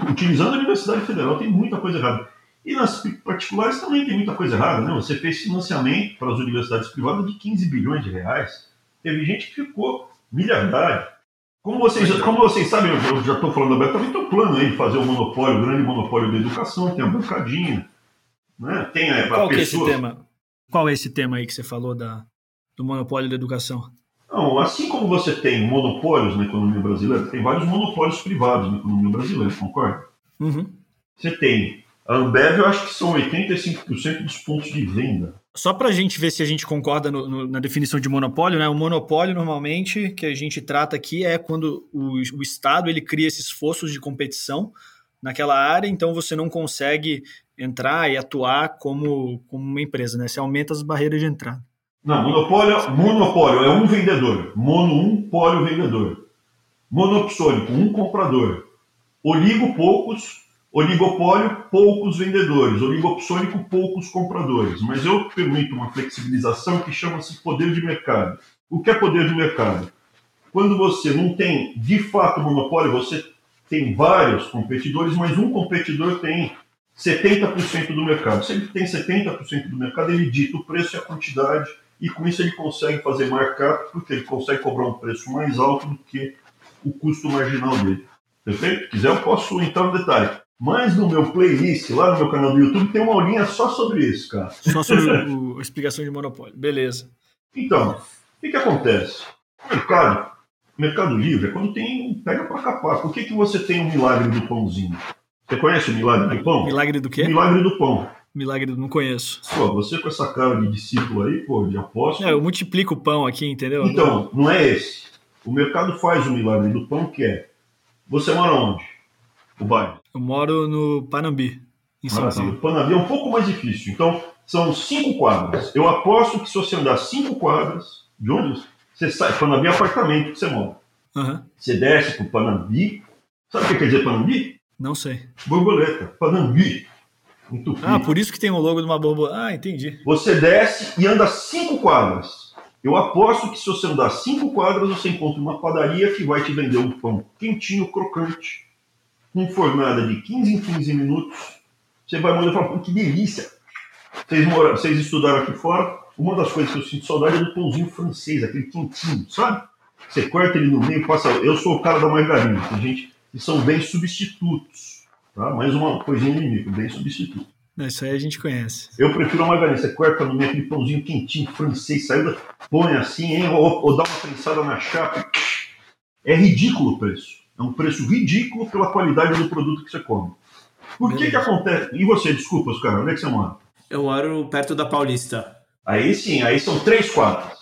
utilizando a Universidade Federal, tem muita coisa errada. E nas particulares também tem muita coisa errada, né? Você fez financiamento para as universidades privadas de 15 bilhões de reais. Teve gente que ficou miliardário. Como vocês, como vocês sabem, eu já estou falando abertamente, tem um plano aí de fazer um monopólio, um grande monopólio da educação, tem a bancadinha. Né? Tem a, Qual a pessoa... é esse tema? Qual é esse tema aí que você falou da, do monopólio da educação? Não, assim como você tem monopólios na economia brasileira, tem vários monopólios privados na economia brasileira, concorda? Uhum. Você tem a Ambev, eu acho que são 85% dos pontos de venda. Só para a gente ver se a gente concorda no, no, na definição de monopólio, né? O monopólio normalmente que a gente trata aqui é quando o, o Estado ele cria esses esforços de competição naquela área, então você não consegue entrar e atuar como, como uma empresa, né? Você aumenta as barreiras de entrada. Não, monopólio, monopólio é um vendedor. Mono um, pólio vendedor. Monopsônico, um comprador. Oligo, poucos. Oligopólio, poucos vendedores. Oligopsônico, poucos compradores. Mas eu permito uma flexibilização que chama-se poder de mercado. O que é poder de mercado? Quando você não tem de fato monopólio, você tem vários competidores, mas um competidor tem 70% do mercado. Se ele tem 70% do mercado, ele dita o preço e a quantidade e com isso ele consegue fazer markup, porque ele consegue cobrar um preço mais alto do que o custo marginal dele. Perfeito? Se quiser, eu posso entrar no detalhe. Mas no meu playlist, lá no meu canal do YouTube, tem uma aulinha só sobre isso, cara. Só sobre a explicação de monopólio. Beleza. Então, o que, que acontece? O mercado, mercado livre é quando tem pega para capar. Por que, que você tem o um milagre do pãozinho? Você conhece o milagre do pão? Milagre do quê? O milagre do pão. Milagre do... não conheço. Pô, você com essa cara de discípulo aí, pô, de apóstolo. É, eu multiplico o pão aqui, entendeu? Então, não é esse. O mercado faz o milagre do pão, que é. Você mora onde? O bairro? Eu moro no Panambi, em São Paulo. O Panambi é um pouco mais difícil. Então, são cinco quadras. Eu aposto que se você andar cinco quadras, de onde você sai? Panambi é apartamento que você mora. Uhum. Você desce pro Panambi. Sabe o que quer dizer Panambi? Não sei. Borboleta. Panambi. Ah, por isso que tem o logo de uma borboleta. Ah, entendi. Você desce e anda cinco quadras. Eu aposto que se você andar cinco quadras, você encontra uma padaria que vai te vender um pão quentinho, crocante, fornada de 15 em 15 minutos. Você vai mandar e falar, que delícia! Vocês, moram, vocês estudaram aqui fora, uma das coisas que eu sinto saudade é do pãozinho francês, aquele quentinho, sabe? Você corta ele no meio, passa. Eu sou o cara da margarina, tem gente que são bem substitutos. Tá? Mais uma coisinha inimigo, bem substituto. Isso aí a gente conhece. Eu prefiro a margarina. Você corta no meio aquele pãozinho quentinho, francês, saiu, põe assim, hein? Ou, ou dá uma prensada na chapa. É ridículo o preço. É um preço ridículo pela qualidade do produto que você come. Por que que acontece? E você, desculpa, cara, onde é que você mora? Eu moro perto da Paulista. Aí sim, aí são três quadras.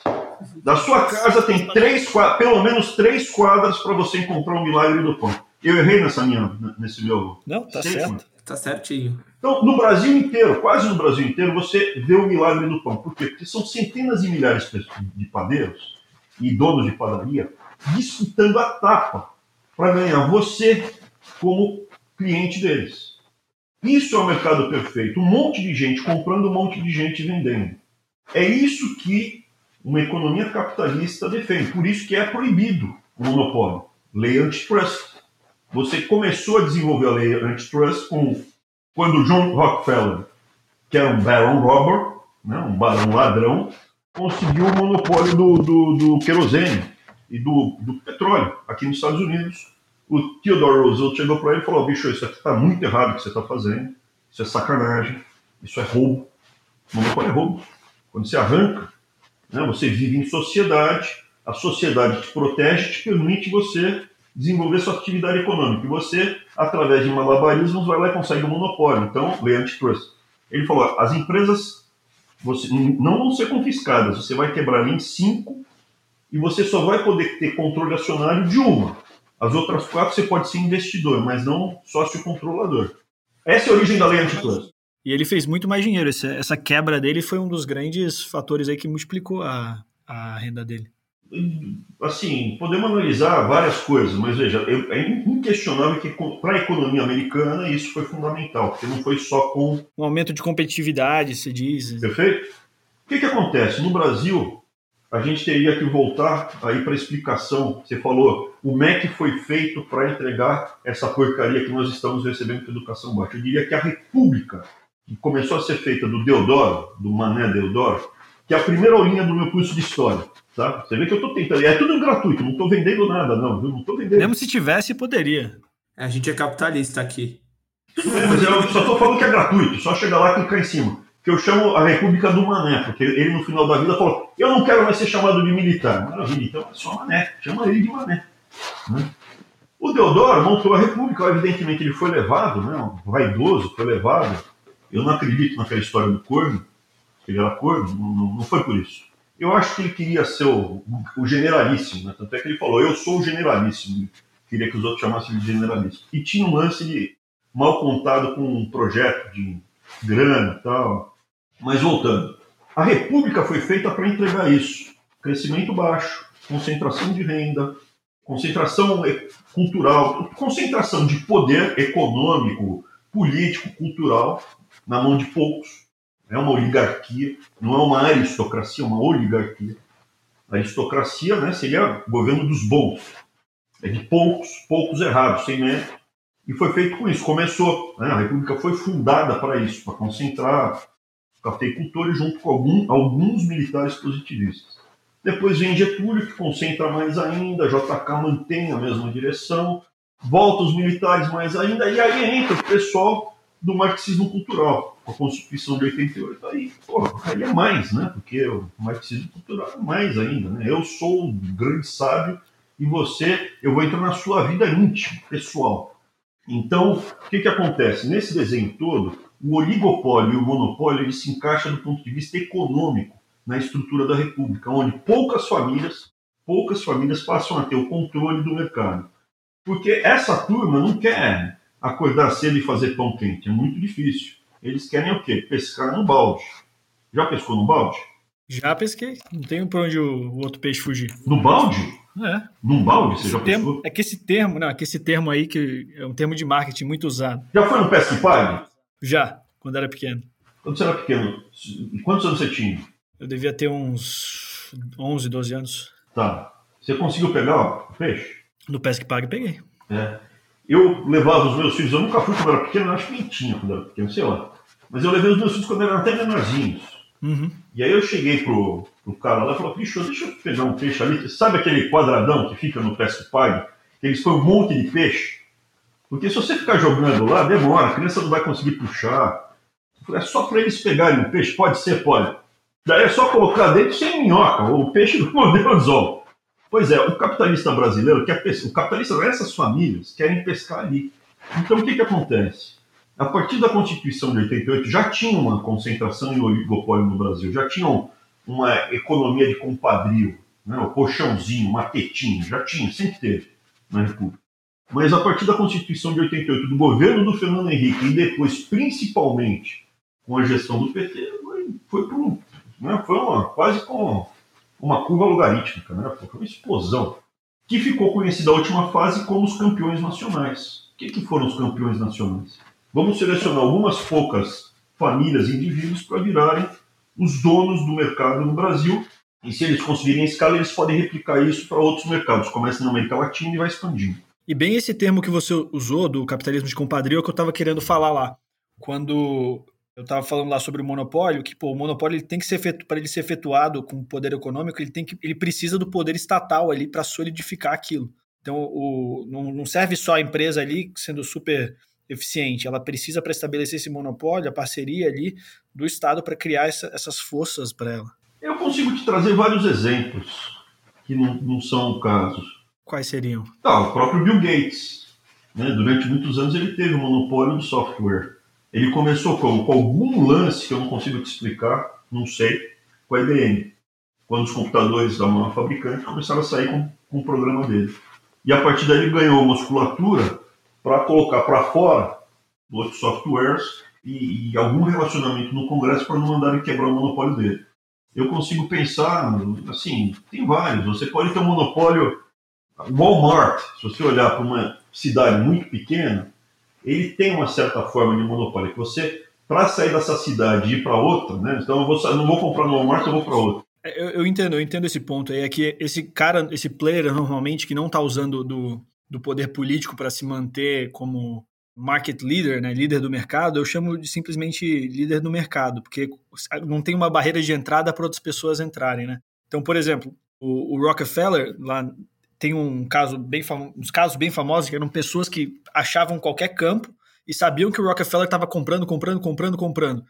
Da sua casa tem três quadras, pelo menos três quadras para você encontrar o milagre do pão. Eu errei nessa minha, nesse meu. Não, tá certo. Tá certinho. Então, no Brasil inteiro, quase no Brasil inteiro, você vê o milagre do pão. Por quê? Porque são centenas de milhares de padeiros e donos de padaria disputando a tapa para ganhar você como cliente deles. Isso é o mercado perfeito. Um monte de gente comprando, um monte de gente vendendo. É isso que uma economia capitalista defende. Por isso que é proibido o monopólio. Lei antitrust. Você começou a desenvolver a lei antitrust com, quando John Rockefeller, que era um barão robber, né, um barão ladrão, conseguiu o monopólio do, do, do querosene e do, do petróleo aqui nos Estados Unidos o Theodore Roosevelt chegou para ele e falou: bicho, isso aqui está muito errado o que você está fazendo, isso é sacanagem, isso é roubo. Monopólio é roubo. Quando você arranca, né, você vive em sociedade, a sociedade te protege, te permite você desenvolver sua atividade econômica. E você, através de malabarismos, vai lá e consegue o um monopólio. Então, lei antitrust. Ele falou: as empresas você, não vão ser confiscadas, você vai quebrar em cinco e você só vai poder ter controle acionário de uma. As outras quatro você pode ser investidor, mas não sócio controlador. Essa é a origem da lei antitrust. E ele fez muito mais dinheiro. Essa, quebra dele foi um dos grandes fatores aí que multiplicou a, a renda dele. Assim, podemos analisar várias coisas, mas veja, é inquestionável que para a economia americana isso foi fundamental, porque não foi só com. Um aumento de competitividade, se diz. Perfeito? O que, que acontece? No Brasil, a gente teria que voltar aí para a explicação. Você falou, o MEC foi feito para entregar essa porcaria que nós estamos recebendo com educação baixa. Eu diria que a República, que começou a ser feita do Deodoro, do Mané Deodoro, que é a primeira aulinha do meu curso de História. Tá? Você vê que eu estou tentando. É tudo gratuito, não estou vendendo nada, não. Viu? Não estou vendendo. Mesmo se tivesse, poderia. A gente é capitalista aqui. É, mas eu só estou falando que é gratuito, só chegar lá e clicar em cima que eu chamo a República do Mané, porque ele no final da vida falou: eu não quero mais ser chamado de militar. Maravilha, então é só Mané, chama ele de Mané. Né? O Deodoro montou a República, evidentemente ele foi levado, né, um vaidoso, foi levado. Eu não acredito naquela história do corno, que ele era corno, não, não, foi por isso. Eu acho que ele queria ser o, o generalíssimo, né? tanto é que ele falou: eu sou o generalíssimo. Queria que os outros chamassem de generalíssimo. E tinha um lance de mal contado com um projeto de grana e tal, mas voltando, a República foi feita para entregar isso: crescimento baixo, concentração de renda, concentração cultural, concentração de poder econômico, político, cultural na mão de poucos. É uma oligarquia, não é uma aristocracia, é uma oligarquia. A aristocracia né, seria o governo dos bons. É de poucos, poucos errados, sem mérito. E foi feito com isso. Começou, né, a República foi fundada para isso, para concentrar cafeicultores junto com algum, alguns militares positivistas. Depois vem Getúlio, que concentra mais ainda, JK mantém a mesma direção, volta os militares mais ainda, e aí entra o pessoal do marxismo cultural, com a Constituição de 88. Aí, pô, aí é mais, né? Porque o marxismo cultural é mais ainda, né? Eu sou o grande sábio e você, eu vou entrar na sua vida íntima, pessoal. Então, o que, que acontece? Nesse desenho todo, o oligopólio e o monopólio ele se encaixa do ponto de vista econômico na estrutura da República, onde poucas famílias, poucas famílias passam a ter o controle do mercado. Porque essa turma não quer acordar cedo e fazer pão quente, é muito difícil. Eles querem o quê? Pescar no balde. Já pescou no balde? Já pesquei. Não tem para onde o outro peixe fugir. No balde? É. Num balde, você já termo, pescou? É que esse termo, não, é que esse termo aí que é um termo de marketing muito usado. Já foi no Pesca e Pague? Já, quando era pequeno. Quando você era pequeno, quantos anos você tinha? Eu devia ter uns 11, 12 anos. Tá. Você conseguiu pegar o peixe? No Pesca e Pague peguei. É. Eu levava os meus filhos, eu nunca fui quando era pequeno, acho que nem tinha quando era pequeno, sei lá. Mas eu levei os meus filhos quando eram até menorzinhos. Uhum. E aí eu cheguei pro, pro cara lá e falei, bicho, deixa eu pegar um peixe ali. Sabe aquele quadradão que fica no Pesca Pague? Que eles põem um monte de peixe? Porque se você ficar jogando lá, demora, a criança não vai conseguir puxar. É só para eles pegarem um peixe? Pode ser, pode. Daí é só colocar dentro sem minhoca, o peixe do modelo anzol. Pois é, o capitalista brasileiro quer o capitalista dessas famílias querem pescar ali. Então o que, que acontece? A partir da Constituição de 88 já tinha uma concentração em oligopólio no Brasil, já tinha uma economia de compadrio, né? o colchãozinho, uma já tinha, sempre teve na República. Mas a partir da Constituição de 88, do governo do Fernando Henrique e depois, principalmente, com a gestão do PT, foi, foi, né? foi uma, quase com uma curva logarítmica, né? foi uma explosão, que ficou conhecida a última fase como os campeões nacionais. O que, que foram os campeões nacionais? Vamos selecionar algumas poucas famílias e indivíduos para virarem os donos do mercado no Brasil. E se eles conseguirem escala, eles podem replicar isso para outros mercados. Começa na América Latina e vai expandindo. E bem esse termo que você usou do capitalismo de compadrio é o que eu estava querendo falar lá. Quando eu estava falando lá sobre o monopólio, que pô, o monopólio ele tem que ser feito para ele ser efetuado com poder econômico, ele tem que ele precisa do poder estatal ali para solidificar aquilo. Então, o, não, não serve só a empresa ali sendo super eficiente, ela precisa para estabelecer esse monopólio, a parceria ali do Estado para criar essa, essas forças para ela. Eu consigo te trazer vários exemplos que não, não são casos. Quais seriam? Tá, o próprio Bill Gates. Né? Durante muitos anos ele teve o monopólio do software. Ele começou com, com algum lance que eu não consigo te explicar, não sei, com a IBM. Quando os computadores da maior fabricante começaram a sair com, com o programa dele. E a partir daí ele ganhou musculatura para colocar para fora outros softwares e, e, algum relacionamento no Congresso para não mandarem quebrar o monopólio dele. Eu consigo pensar, assim, tem vários. Você pode ter um monopólio Walmart, se você olhar para uma cidade muito pequena, ele tem uma certa forma de monopólio. Que você, para sair dessa cidade e ir para outra, né? Então eu, vou, não vou comprar no Walmart, eu vou para outra. É, eu, eu, entendo, eu entendo esse ponto aí. É que esse cara, esse player normalmente que não está usando do, do poder político para se manter como market leader, né, líder do mercado, eu chamo de simplesmente líder do mercado, porque não tem uma barreira de entrada para outras pessoas entrarem, né? Então, por exemplo, o, o Rockefeller lá tem um caso bem uns casos bem famosos que eram pessoas que achavam qualquer campo e sabiam que o Rockefeller estava comprando, comprando, comprando, comprando.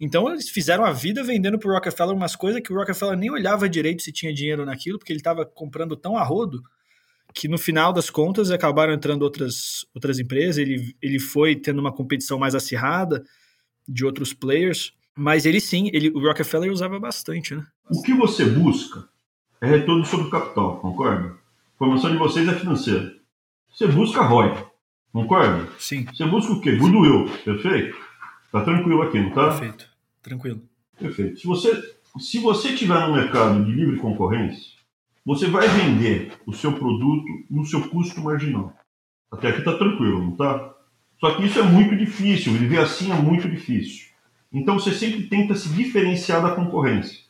Então eles fizeram a vida vendendo para o Rockefeller umas coisas que o Rockefeller nem olhava direito se tinha dinheiro naquilo, porque ele estava comprando tão a rodo que no final das contas acabaram entrando outras, outras empresas. Ele, ele foi tendo uma competição mais acirrada de outros players, mas ele sim, ele, o Rockefeller usava bastante, né? O que você busca é retorno sobre o capital, concorda? Formação de vocês é financeira. Você busca ROI, concorda? Sim. Você busca o quê? Goodwill, perfeito? Tá tranquilo aqui, não tá? Perfeito, tranquilo. Perfeito. Se você, se você tiver no mercado de livre concorrência, você vai vender o seu produto no seu custo marginal. Até aqui tá tranquilo, não tá? Só que isso é muito difícil, viver assim é muito difícil. Então você sempre tenta se diferenciar da concorrência.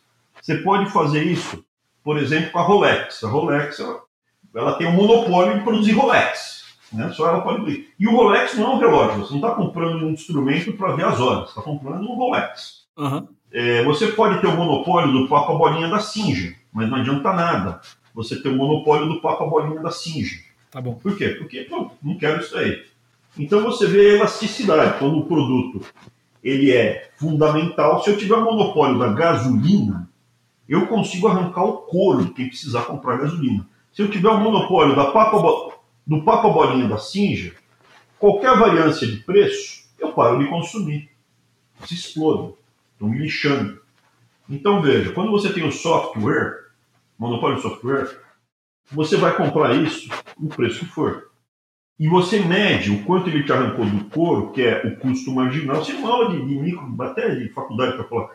Você pode fazer isso, por exemplo, com a Rolex. A Rolex ela ela tem um monopólio de produzir Rolex. Né? Só ela pode produzir. E o Rolex não é um relógio, você não está comprando um instrumento para ver as horas, está comprando um Rolex. Uhum. É, você pode ter o monopólio do Papa Bolinha da Singer, mas não adianta nada você ter o monopólio do Papa Bolinha da Singer. Tá bom. Por quê? Porque pô, não quero isso aí. Então você vê a elasticidade. Quando o produto ele é fundamental. Se eu tiver monopólio da gasolina, eu consigo arrancar o couro de quem precisar comprar gasolina. Se eu tiver o monopólio da do papa bolinha da Sinja, qualquer variância de preço, eu paro de consumir. Se exploda. Estão me lixando. Então veja, quando você tem o software, monopólio de software, você vai comprar isso no preço que for. E você mede o quanto ele te arrancou do couro, que é o custo marginal. Não aula de, de micro, até de faculdade para falar,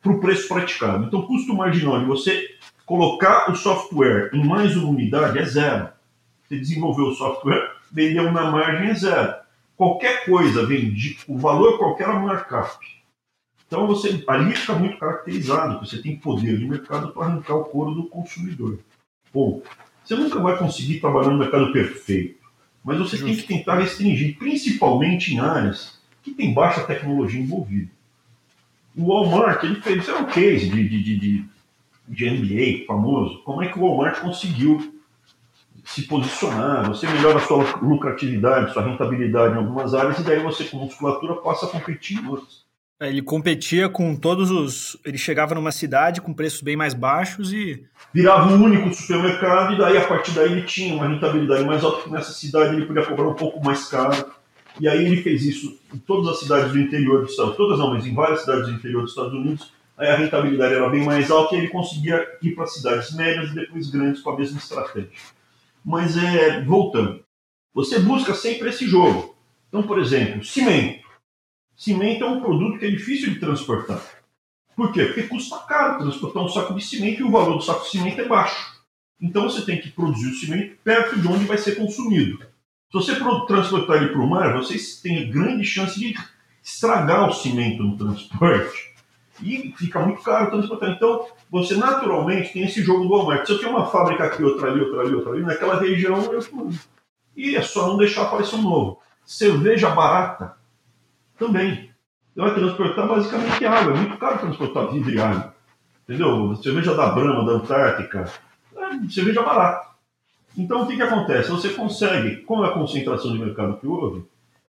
para o preço praticado. Então, o custo marginal de você colocar o software em mais uma unidade é zero. Você desenvolveu o software, vendeu na margem é zero. Qualquer coisa vende, o valor qualquer é markup. Então você ali fica muito caracterizado, você tem poder de mercado para arrancar o couro do consumidor. Bom, você nunca vai conseguir trabalhar no mercado perfeito, mas você Justo. tem que tentar restringir, principalmente em áreas que tem baixa tecnologia envolvida. O Walmart ele fez é um case de, de, de, de, de MBA famoso. Como é que o Walmart conseguiu se posicionar? Você melhora a sua lucratividade, sua rentabilidade em algumas áreas e daí você com musculatura passa a competir em outras. É, ele competia com todos os. Ele chegava numa cidade com preços bem mais baixos e. Virava o único supermercado, e daí a partir daí ele tinha uma rentabilidade mais alta, que nessa cidade ele podia cobrar um pouco mais caro. E aí ele fez isso em todas as cidades do interior dos Estados todas não, mas em várias cidades do interior dos Estados Unidos. Aí a rentabilidade era bem mais alta e ele conseguia ir para cidades médias e depois grandes com a mesma estratégia. Mas é, voltando, você busca sempre esse jogo. Então, por exemplo, cimento. Cimento é um produto que é difícil de transportar. Por quê? Porque custa caro transportar um saco de cimento e o valor do saco de cimento é baixo. Então você tem que produzir o cimento perto de onde vai ser consumido. Se você transportar ele para o mar, vocês têm grande chance de estragar o cimento no transporte. E fica muito caro transportar. Então, você naturalmente tem esse jogo do Walmart. Se eu tenho uma fábrica aqui, outra ali, outra ali, outra ali, naquela região, eu... e é só não deixar aparecer um novo. Cerveja barata também. Você vai transportar basicamente água. É muito caro transportar vidro e água. Entendeu? Cerveja da Brahma, da Antártica, é cerveja barata. Então o que, que acontece? Você consegue, com a concentração de mercado que houve,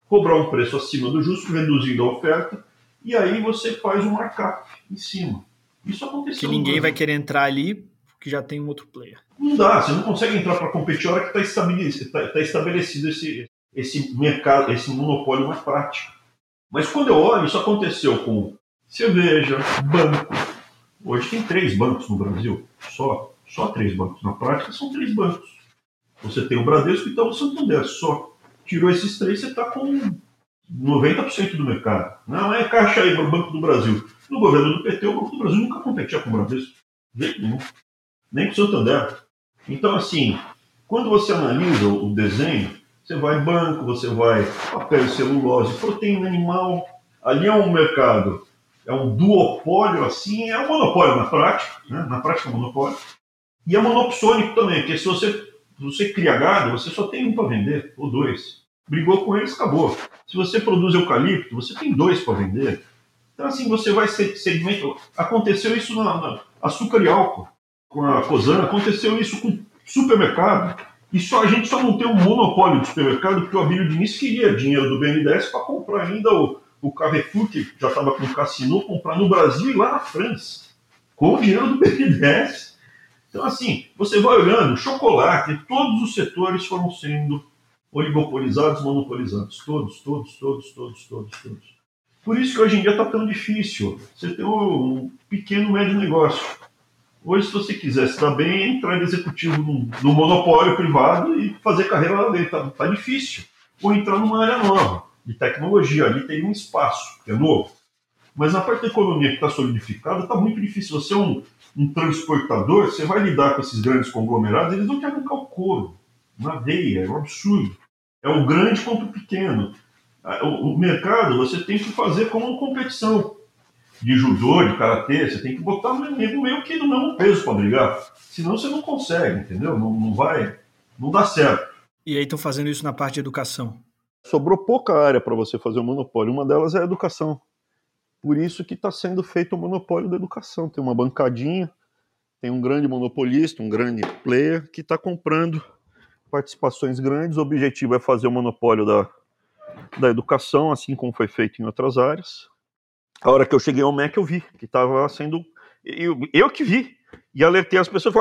cobrar um preço acima do justo, reduzindo a oferta, e aí você faz um markup em cima. Isso aconteceu. Que ninguém vai querer entrar ali porque já tem um outro player. Não dá, você não consegue entrar para competir a hora que está estabelecido, tá, tá estabelecido esse, esse mercado, esse monopólio mais prático. Mas quando eu olho, isso aconteceu com cerveja, banco. Hoje tem três bancos no Brasil, só. Só três bancos. Na prática, são três bancos. Você tem o Bradesco e então o Santander, só. Tirou esses três, você está com 90% do mercado. Não é caixa aí para o Banco do Brasil. No governo do PT, o Banco do Brasil nunca competia com o Bradesco. nenhum. Nem com o Santander. Então, assim, quando você analisa o desenho, você vai banco, você vai papel celulose, proteína animal. Ali é um mercado, é um duopólio assim, é um monopólio na prática, né? na prática é um monopólio. E é monopsônico também, porque se você, se você cria gado, você só tem um para vender, ou dois. Brigou com eles, acabou. Se você produz eucalipto, você tem dois para vender. Então, assim, você vai segmento. Aconteceu isso na, na açúcar e álcool, com a Cosana, aconteceu isso com supermercado. E só a gente só não tem um monopólio de supermercado porque o Abílio Diniz queria dinheiro do BNDES para comprar ainda o, o Carrefour, que já estava com o Cassino, comprar no Brasil e lá na França, com o dinheiro do BNDES. Então, assim, você vai olhando, chocolate, todos os setores foram sendo oligopolizados, monopolizados. Todos, todos, todos, todos, todos, todos. Por isso que hoje em dia está tão difícil. Você tem um pequeno, médio negócio. Hoje, se você quiser se dar bem, entrar executivo no monopólio privado e fazer carreira lá dentro. Tá, tá, difícil. Ou entrar numa área nova, de tecnologia. Ali tem um espaço, que é novo. Mas na parte da economia que está solidificada, está muito difícil. Você é um, um, transportador, você vai lidar com esses grandes conglomerados, eles não querem o couro, na veia, é um absurdo. É o grande contra o pequeno. O, o mercado você tem que fazer como uma competição de judô, de karatê, você tem que botar um nego meio que no mesmo peso para brigar. Senão você não consegue, entendeu? Não, não vai, não dá certo. E aí estão fazendo isso na parte de educação. Sobrou pouca área para você fazer o um monopólio. Uma delas é a educação. Por isso que está sendo feito o monopólio da educação. Tem uma bancadinha, tem um grande monopolista, um grande player que está comprando participações grandes. O objetivo é fazer o monopólio da, da educação, assim como foi feito em outras áreas. A hora que eu cheguei ao MEC, eu vi que estava sendo. Eu, eu que vi. E alertei as pessoas e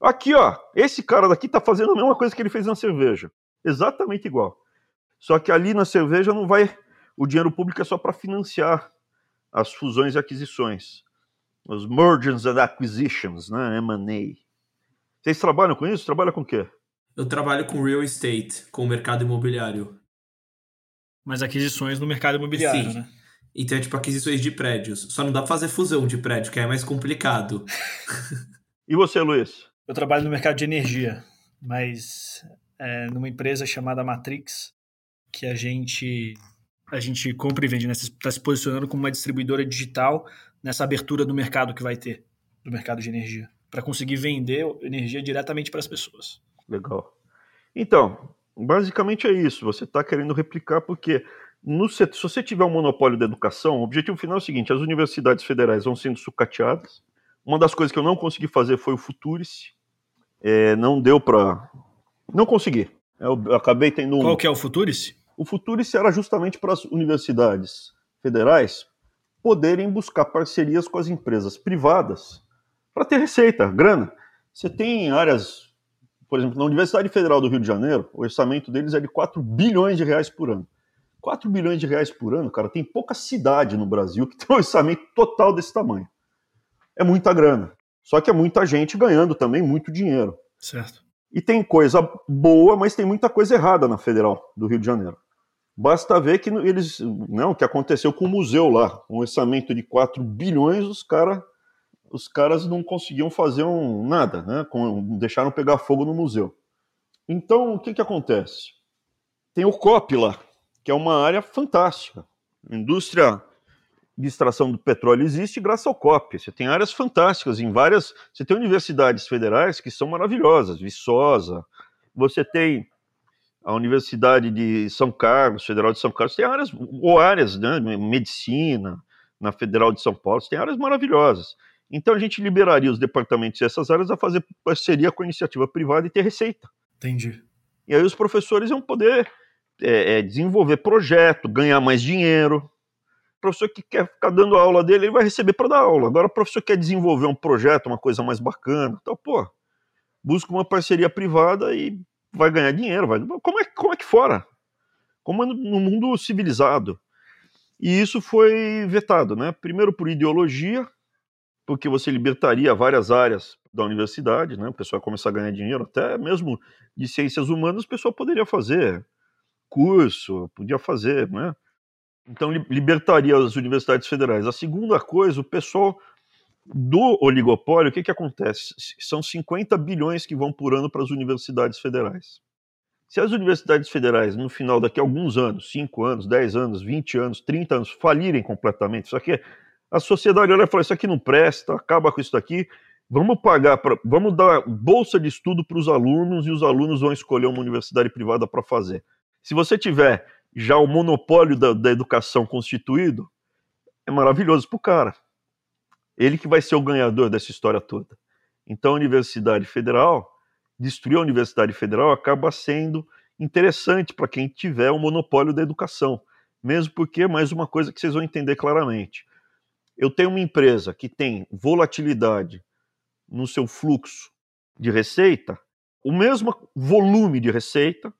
aqui, ó, esse cara daqui está fazendo a mesma coisa que ele fez na cerveja. Exatamente igual. Só que ali na cerveja não vai. O dinheiro público é só para financiar as fusões e aquisições. Os mergers and acquisitions, né? M&A. Vocês trabalham com isso? Trabalham com o quê? Eu trabalho com real estate, com o mercado imobiliário. Mas aquisições no mercado imobiliário, Sim. né? Então é tipo aquisições de prédios. Só não dá pra fazer fusão de prédio, que é mais complicado. e você, Luiz? Eu trabalho no mercado de energia, mas é, numa empresa chamada Matrix, que a gente a gente compra e vende, né? Está se posicionando como uma distribuidora digital nessa abertura do mercado que vai ter, do mercado de energia, para conseguir vender energia diretamente para as pessoas. Legal. Então, basicamente é isso. Você está querendo replicar porque no, se você tiver um monopólio da educação, o objetivo final é o seguinte: as universidades federais vão sendo sucateadas. Uma das coisas que eu não consegui fazer foi o Futurice. É, não deu para. Não consegui. Eu acabei tendo um. Qual que é o Futurice? O Futurice era justamente para as universidades federais poderem buscar parcerias com as empresas privadas para ter receita, grana. Você tem áreas, por exemplo, na Universidade Federal do Rio de Janeiro, o orçamento deles é de 4 bilhões de reais por ano. 4 bilhões de reais por ano, cara, tem pouca cidade no Brasil que tem um orçamento total desse tamanho. É muita grana. Só que é muita gente ganhando também muito dinheiro. Certo. E tem coisa boa, mas tem muita coisa errada na Federal do Rio de Janeiro. Basta ver que eles, não, né, o que aconteceu com o museu lá, um orçamento de 4 bilhões, os, cara, os caras não conseguiam fazer um, nada, né? deixaram pegar fogo no museu. Então, o que, que acontece? Tem o COP lá, que é uma área fantástica. A indústria de extração do petróleo existe graças ao COP. Você tem áreas fantásticas em várias. Você tem universidades federais que são maravilhosas, Viçosa. Você tem a Universidade de São Carlos, Federal de São Carlos, tem áreas, ou áreas, né, medicina, na Federal de São Paulo, tem áreas maravilhosas. Então a gente liberaria os departamentos dessas áreas a fazer parceria com a iniciativa privada e ter receita. Entendi. E aí os professores iam poder é, é, desenvolver projeto, ganhar mais dinheiro. O professor que quer ficar dando aula dele, ele vai receber para dar aula. Agora o professor quer desenvolver um projeto, uma coisa mais bacana, então, pô, busca uma parceria privada e vai ganhar dinheiro, vai. Como é, como é que fora? Como é no, no mundo civilizado. E isso foi vetado, né? Primeiro por ideologia, porque você libertaria várias áreas da universidade, né? O pessoal ia começar a ganhar dinheiro, até mesmo de ciências humanas, o pessoal poderia fazer curso, podia fazer, né? Então libertaria as universidades federais. A segunda coisa, o pessoal do oligopólio, o que, que acontece? São 50 bilhões que vão por ano para as universidades federais. Se as universidades federais, no final daqui a alguns anos, 5 anos, 10 anos, 20 anos, 30 anos, falirem completamente, isso aqui, a sociedade olha e fala: Isso aqui não presta, acaba com isso daqui, vamos pagar, pra, vamos dar bolsa de estudo para os alunos e os alunos vão escolher uma universidade privada para fazer. Se você tiver já o monopólio da, da educação constituído, é maravilhoso para o cara ele que vai ser o ganhador dessa história toda. Então a Universidade Federal, destruir a Universidade Federal acaba sendo interessante para quem tiver o monopólio da educação, mesmo porque, mais uma coisa que vocês vão entender claramente, eu tenho uma empresa que tem volatilidade no seu fluxo de receita, o mesmo volume de receita,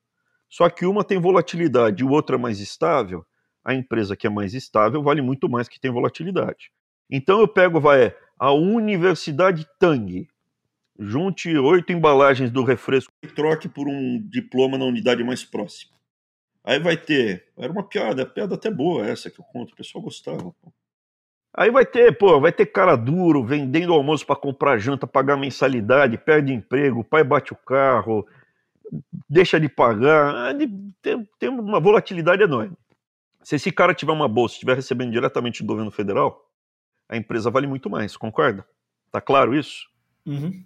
só que uma tem volatilidade e o outro é mais estável, a empresa que é mais estável vale muito mais que tem volatilidade. Então eu pego, vai, a Universidade Tang, junte oito embalagens do refresco e troque por um diploma na unidade mais próxima. Aí vai ter, era uma piada, piada até boa essa que eu conto, o pessoal gostava. Aí vai ter, pô, vai ter cara duro vendendo almoço para comprar janta, pagar mensalidade, perde emprego, o pai bate o carro, deixa de pagar, tem, tem uma volatilidade enorme. Se esse cara tiver uma bolsa, estiver recebendo diretamente do governo federal, a empresa vale muito mais, concorda? Tá claro isso? Uhum.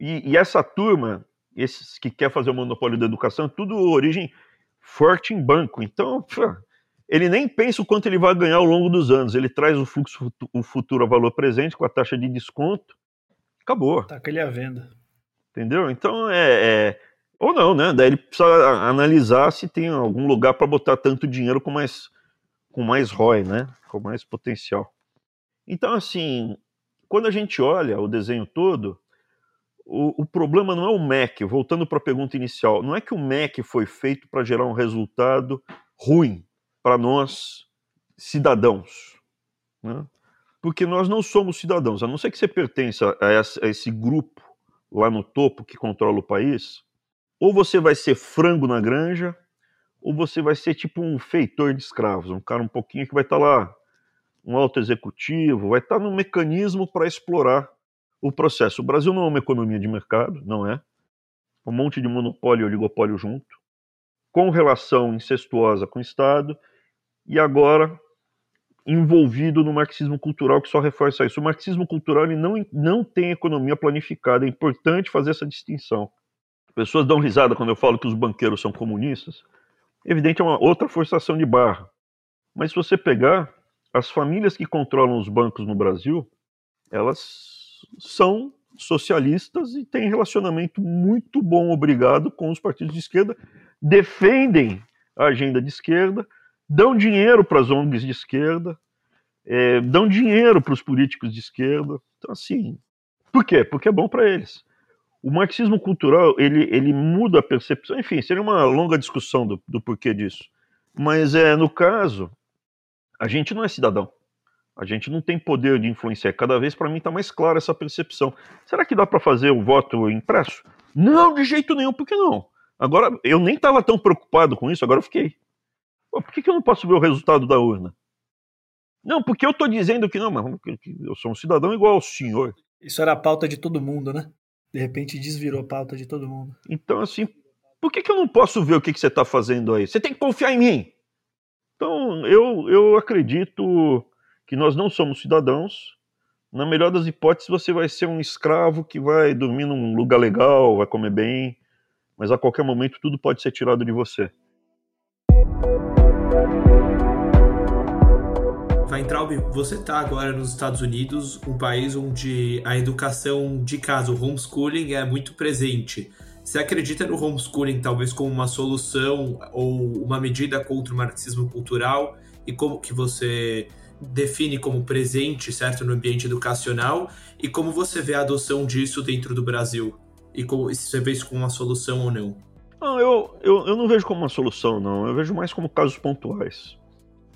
E, e, essa turma, esses que quer fazer o monopólio da educação, tudo origem forte em banco. Então, ele nem pensa o quanto ele vai ganhar ao longo dos anos. Ele traz o fluxo o futuro a valor presente com a taxa de desconto. Acabou. Taca ele à venda. Entendeu? Então, é, é Ou não, né? Daí ele precisa analisar se tem algum lugar para botar tanto dinheiro com mais, com mais ROI, né? Com mais potencial. Então, assim, quando a gente olha o desenho todo, o, o problema não é o MEC, voltando para a pergunta inicial, não é que o MEC foi feito para gerar um resultado ruim para nós, cidadãos. Né? Porque nós não somos cidadãos, a não ser que você pertença a esse grupo lá no topo que controla o país, ou você vai ser frango na granja, ou você vai ser tipo um feitor de escravos, um cara um pouquinho que vai estar tá lá, um alto executivo, vai estar tá no mecanismo para explorar o processo. O Brasil não é uma economia de mercado, não é. Um monte de monopólio e oligopólio junto, com relação incestuosa com o Estado, e agora envolvido no marxismo cultural que só reforça isso. O marxismo cultural ele não, não tem economia planificada, é importante fazer essa distinção. Pessoas dão risada quando eu falo que os banqueiros são comunistas. Evidente, é uma outra forçação de barra. Mas se você pegar as famílias que controlam os bancos no Brasil, elas são socialistas e têm relacionamento muito bom, obrigado, com os partidos de esquerda, defendem a agenda de esquerda, dão dinheiro para as ONGs de esquerda, é, dão dinheiro para os políticos de esquerda. Então, assim, por quê? Porque é bom para eles. O marxismo cultural, ele, ele muda a percepção, enfim, seria uma longa discussão do, do porquê disso. Mas, é, no caso, a gente não é cidadão. A gente não tem poder de influenciar. Cada vez, para mim, está mais clara essa percepção. Será que dá para fazer o voto impresso? Não, de jeito nenhum. Por que não? Agora, eu nem estava tão preocupado com isso, agora eu fiquei. Pô, por que, que eu não posso ver o resultado da urna? Não, porque eu estou dizendo que não, mas eu sou um cidadão igual ao senhor. Isso era a pauta de todo mundo, né? De repente desvirou a pauta de todo mundo. Então, assim, por que, que eu não posso ver o que, que você está fazendo aí? Você tem que confiar em mim. Então, eu, eu acredito que nós não somos cidadãos. Na melhor das hipóteses, você vai ser um escravo que vai dormir num lugar legal, vai comer bem, mas a qualquer momento tudo pode ser tirado de você. Weintraub, você está agora nos Estados Unidos, um país onde a educação de casa, o homeschooling, é muito presente. Você acredita no homeschooling talvez como uma solução ou uma medida contra o marxismo cultural? E como que você define como presente, certo, no ambiente educacional e como você vê a adoção disso dentro do Brasil e como, se você vê isso como uma solução ou não? Não, eu, eu, eu não vejo como uma solução, não. Eu vejo mais como casos pontuais.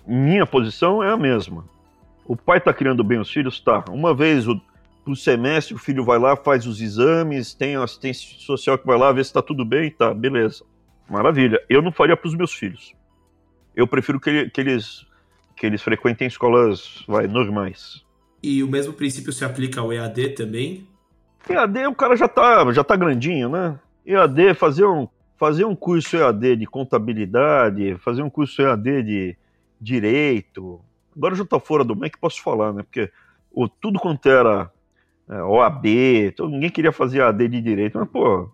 Minha posição é a mesma. O pai está criando bem os filhos? Tá. Uma vez o, por semestre o filho vai lá, faz os exames, tem a assistência social que vai lá ver se está tudo bem, tá, beleza. Maravilha. Eu não faria para os meus filhos. Eu prefiro que, que eles que eles frequentem escolas vai, normais. E o mesmo princípio se aplica ao EAD também? EAD o cara já tá, já tá grandinho, né? EAD, fazer um, fazer um curso EAD de contabilidade, fazer um curso EAD de direito. Agora já tá fora do MEC, posso falar, né? Porque o, tudo quanto era é, OAB, então, ninguém queria fazer EAD de direito, mas, pô,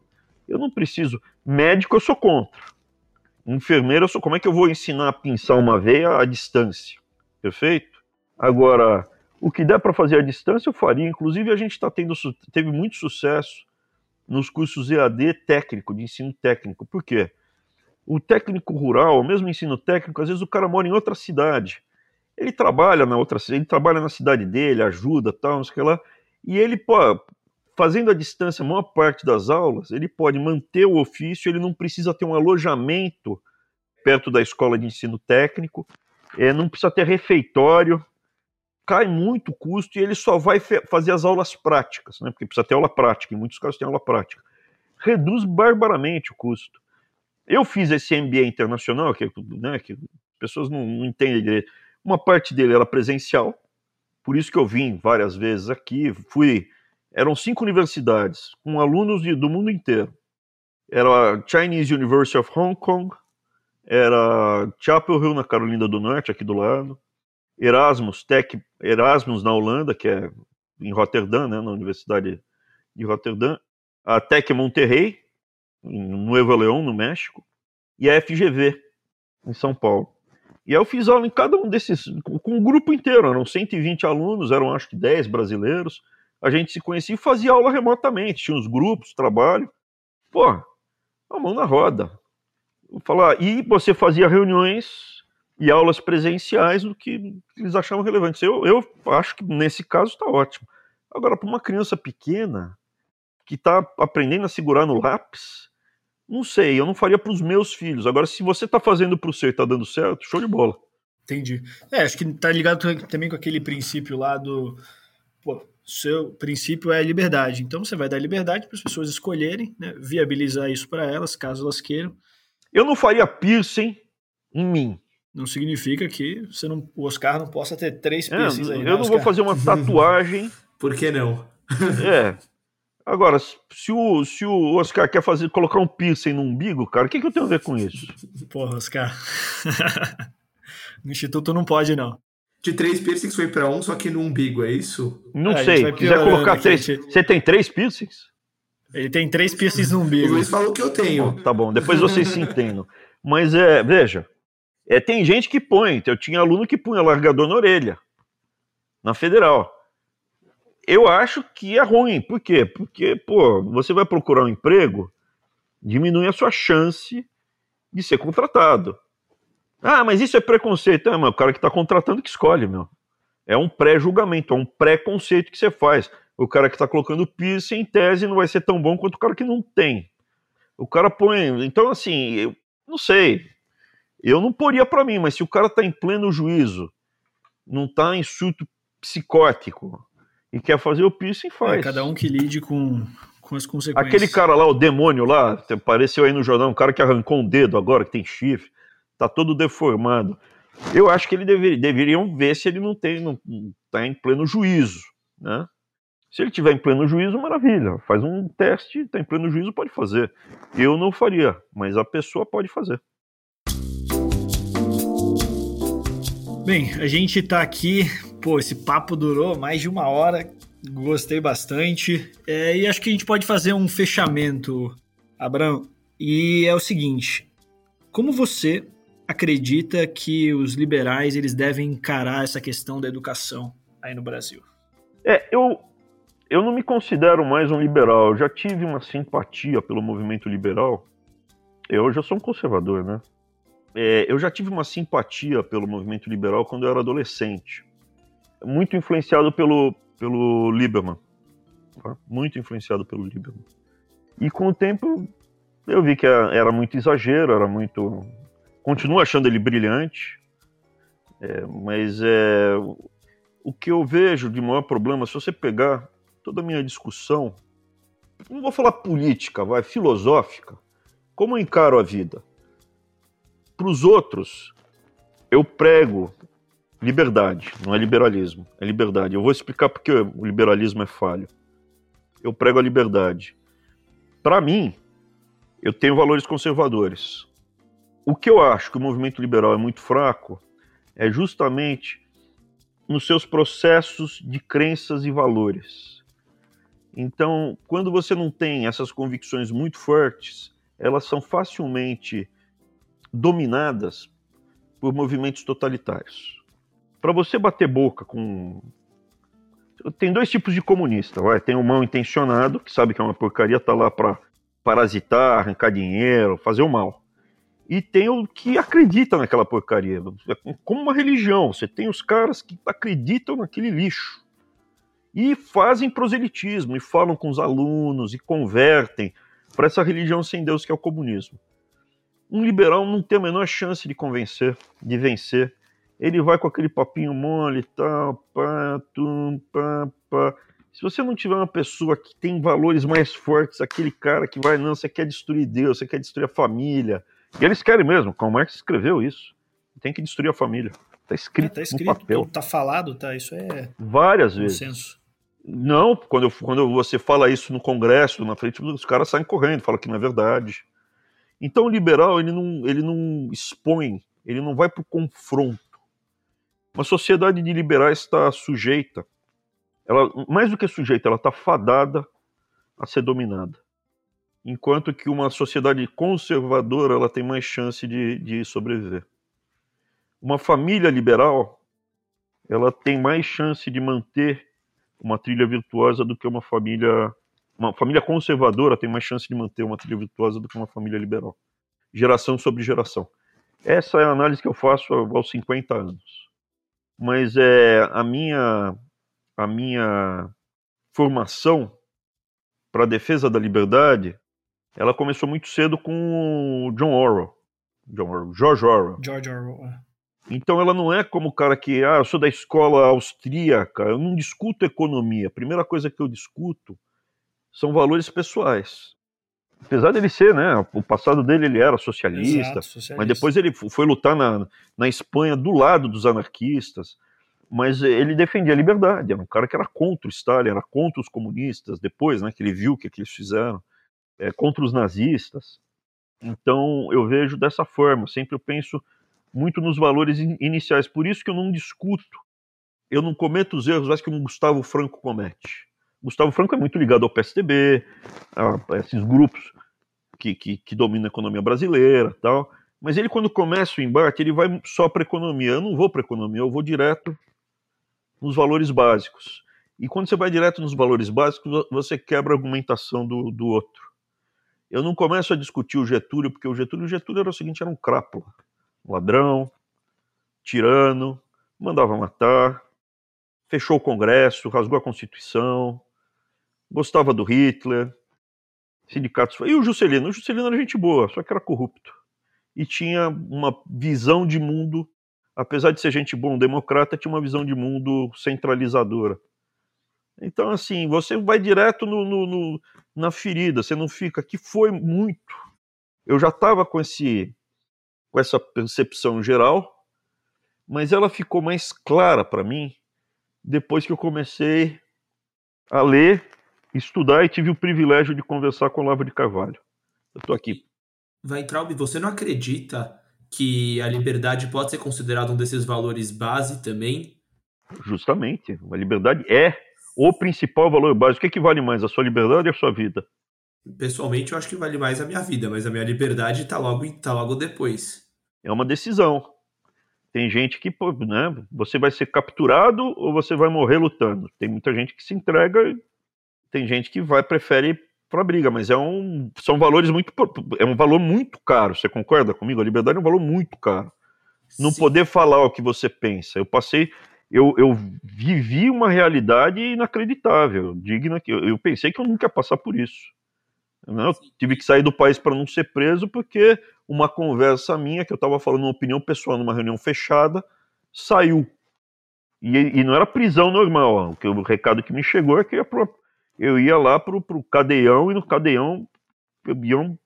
eu não preciso. Médico eu sou contra. Enfermeiro, eu sou, como é que eu vou ensinar a pinçar uma veia à distância? Perfeito? Agora, o que der para fazer à distância eu faria. Inclusive, a gente tá tendo, teve muito sucesso nos cursos EAD técnico, de ensino técnico. Por quê? O técnico rural, mesmo ensino técnico, às vezes o cara mora em outra cidade. Ele trabalha na outra ele trabalha na cidade dele, ajuda, tal, não sei o que lá. E ele, pô, fazendo a distância a maior parte das aulas, ele pode manter o ofício, ele não precisa ter um alojamento perto da escola de ensino técnico, é, não precisa ter refeitório, cai muito custo e ele só vai fazer as aulas práticas, né, porque precisa ter aula prática, em muitos casos tem aula prática. Reduz barbaramente o custo. Eu fiz esse MBA internacional, que, né, que as pessoas não, não entendem direito. Uma parte dele era presencial, por isso que eu vim várias vezes aqui, fui eram cinco universidades com alunos de, do mundo inteiro. Era a Chinese University of Hong Kong, era Chapel Hill na Carolina do Norte, aqui do lado, Erasmus Tech, Erasmus na Holanda, que é em Rotterdam, né, na Universidade de Rotterdam, a Tech Monterrey, em Nuevo León, no México, e a FGV, em São Paulo. E aí eu fiz aula em cada um desses, com um grupo inteiro, eram 120 alunos, eram acho que 10 brasileiros, a gente se conhecia e fazia aula remotamente, tinha uns grupos, trabalho. Pô, a mão na roda. Falar, e você fazia reuniões e aulas presenciais do que eles achavam relevante. Eu, eu acho que nesse caso está ótimo. Agora, para uma criança pequena que está aprendendo a segurar no lápis, não sei, eu não faria para os meus filhos. Agora, se você está fazendo para o seu e está dando certo, show de bola. Entendi. É, acho que está ligado também com aquele princípio lá do. Pô, seu princípio é a liberdade. Então você vai dar liberdade para as pessoas escolherem, né, viabilizar isso para elas, caso elas queiram. Eu não faria piercing em mim. Não significa que você não, o Oscar não possa ter três é, piercings é, aí. Eu né, não Oscar? vou fazer uma tatuagem. Por que não? é. Agora, se o, se o Oscar quer fazer, colocar um piercing no umbigo, cara, o que, que eu tenho a ver com isso? Porra, Oscar. no Instituto não pode, não. De três piercings foi para um, só que no umbigo, é isso? Não é, sei. Se quiser colocar três. Gente... Você tem três piercings? Ele tem três piercings no umbigo. O Luiz falou que eu tenho. tá bom, depois vocês se entendam. Mas é, veja, é, tem gente que põe. Eu tinha aluno que punha largador na orelha, na federal. Eu acho que é ruim. Por quê? Porque, pô, você vai procurar um emprego, diminui a sua chance de ser contratado. Ah, mas isso é preconceito. É, mas o cara que está contratando que escolhe, meu. É um pré-julgamento, é um pré-conceito que você faz. O cara que está colocando piercing em tese não vai ser tão bom quanto o cara que não tem. O cara põe. Então, assim, eu não sei. Eu não poria para mim, mas se o cara está em pleno juízo, não está em surto psicótico e quer fazer o piercing, faz. É, cada um que lide com, com as consequências. Aquele cara lá, o demônio lá, apareceu aí no jornal, um cara que arrancou um dedo agora, que tem chifre tá todo deformado. Eu acho que ele deveria, deveriam ver se ele não tem, não está em pleno juízo, né? Se ele tiver em pleno juízo, maravilha. Faz um teste, está em pleno juízo, pode fazer. Eu não faria, mas a pessoa pode fazer. Bem, a gente está aqui, pô, esse papo durou mais de uma hora, gostei bastante. É, e acho que a gente pode fazer um fechamento, Abraão. E é o seguinte: como você acredita que os liberais eles devem encarar essa questão da educação aí no Brasil? É, eu, eu não me considero mais um liberal. Eu já tive uma simpatia pelo movimento liberal. Eu já sou um conservador, né? É, eu já tive uma simpatia pelo movimento liberal quando eu era adolescente. Muito influenciado pelo, pelo Lieberman. Tá? Muito influenciado pelo Lieberman. E com o tempo eu vi que era muito exagero, era muito Continuo achando ele brilhante, é, mas é, o que eu vejo de maior problema, se você pegar toda a minha discussão, não vou falar política, vai, filosófica, como eu encaro a vida? Para os outros, eu prego liberdade, não é liberalismo, é liberdade. Eu vou explicar porque o liberalismo é falho. Eu prego a liberdade. Para mim, eu tenho valores conservadores. O que eu acho que o movimento liberal é muito fraco é justamente nos seus processos de crenças e valores. Então, quando você não tem essas convicções muito fortes, elas são facilmente dominadas por movimentos totalitários. Para você bater boca com. Tem dois tipos de comunista, vai. Tem o mal intencionado, que sabe que é uma porcaria, tá lá para parasitar, arrancar dinheiro, fazer o mal e tem o que acredita naquela porcaria. É como uma religião, você tem os caras que acreditam naquele lixo e fazem proselitismo e falam com os alunos e convertem para essa religião sem Deus que é o comunismo. Um liberal não tem a menor chance de convencer, de vencer. Ele vai com aquele papinho mole e tal, pá, tum, pá, pá. Se você não tiver uma pessoa que tem valores mais fortes, aquele cara que vai, não, você quer destruir Deus, você quer destruir a família, e eles querem mesmo, Karl Marx escreveu isso. Tem que destruir a família. Está escrito, é, tá escrito no papel. Tá falado, tá? Isso é. Várias vezes. Senso. Não, quando, eu, quando você fala isso no Congresso, na frente, os caras saem correndo, falam que não é verdade. Então o liberal, ele não, ele não expõe, ele não vai para o confronto. Uma sociedade de liberais está sujeita, ela, mais do que sujeita, ela está fadada a ser dominada enquanto que uma sociedade conservadora ela tem mais chance de, de sobreviver. Uma família liberal ela tem mais chance de manter uma trilha virtuosa do que uma família uma família conservadora tem mais chance de manter uma trilha virtuosa do que uma família liberal. Geração sobre geração. Essa é a análise que eu faço aos 50 anos. Mas é a minha a minha formação para a defesa da liberdade, ela começou muito cedo com o John Orwell. John Orwell, George Orwell. George Orwell. É. Então ela não é como o cara que, ah, eu sou da escola austríaca, eu não discuto economia. A primeira coisa que eu discuto são valores pessoais. Apesar dele ser, né, o passado dele ele era socialista, Exato, socialista. mas depois ele foi lutar na, na Espanha do lado dos anarquistas, mas ele defendia a liberdade, era um cara que era contra o Stalin, era contra os comunistas, depois, né, que ele viu o que, que eles fizeram, é, contra os nazistas. Então eu vejo dessa forma, sempre eu penso muito nos valores iniciais, por isso que eu não discuto, eu não cometo os erros acho que o Gustavo Franco comete. Gustavo Franco é muito ligado ao PSDB, a, a esses grupos que, que, que, dominam a economia brasileira tal. Mas ele, quando começa o embate, ele vai só para economia. Eu não vou para economia, eu vou direto nos valores básicos. E quando você vai direto nos valores básicos, você quebra a argumentação do, do outro. Eu não começo a discutir o Getúlio, porque o Getúlio, o Getúlio era o seguinte, era um crápula, ladrão, tirano, mandava matar, fechou o Congresso, rasgou a Constituição, gostava do Hitler, sindicatos. E o Juscelino? O Juscelino era gente boa, só que era corrupto. E tinha uma visão de mundo, apesar de ser gente boa, democrata, tinha uma visão de mundo centralizadora. Então, assim, você vai direto no, no, no na ferida, você não fica. Que foi muito. Eu já estava com, esse, com essa percepção geral, mas ela ficou mais clara para mim depois que eu comecei a ler estudar e tive o privilégio de conversar com o Olavo de Carvalho. Eu estou aqui. Weintraub, você não acredita que a liberdade pode ser considerada um desses valores base também? Justamente. A liberdade é o principal valor básico. O que, é que vale mais, a sua liberdade ou a sua vida? Pessoalmente, eu acho que vale mais a minha vida, mas a minha liberdade está logo, tá logo depois. É uma decisão. Tem gente que, né, você vai ser capturado ou você vai morrer lutando. Tem muita gente que se entrega tem gente que vai prefere ir para briga, mas é um são valores muito é um valor muito caro. Você concorda comigo? A liberdade é um valor muito caro. Não Sim. poder falar o que você pensa. Eu passei eu, eu vivi uma realidade inacreditável, digna que eu, eu pensei que eu nunca ia passar por isso. Eu tive que sair do país para não ser preso porque uma conversa minha que eu estava falando uma opinião pessoal numa reunião fechada saiu e, e, não era prisão normal. O, o recado que me chegou é que ia eu ia lá pro, pro cadeião e no cadeião iam,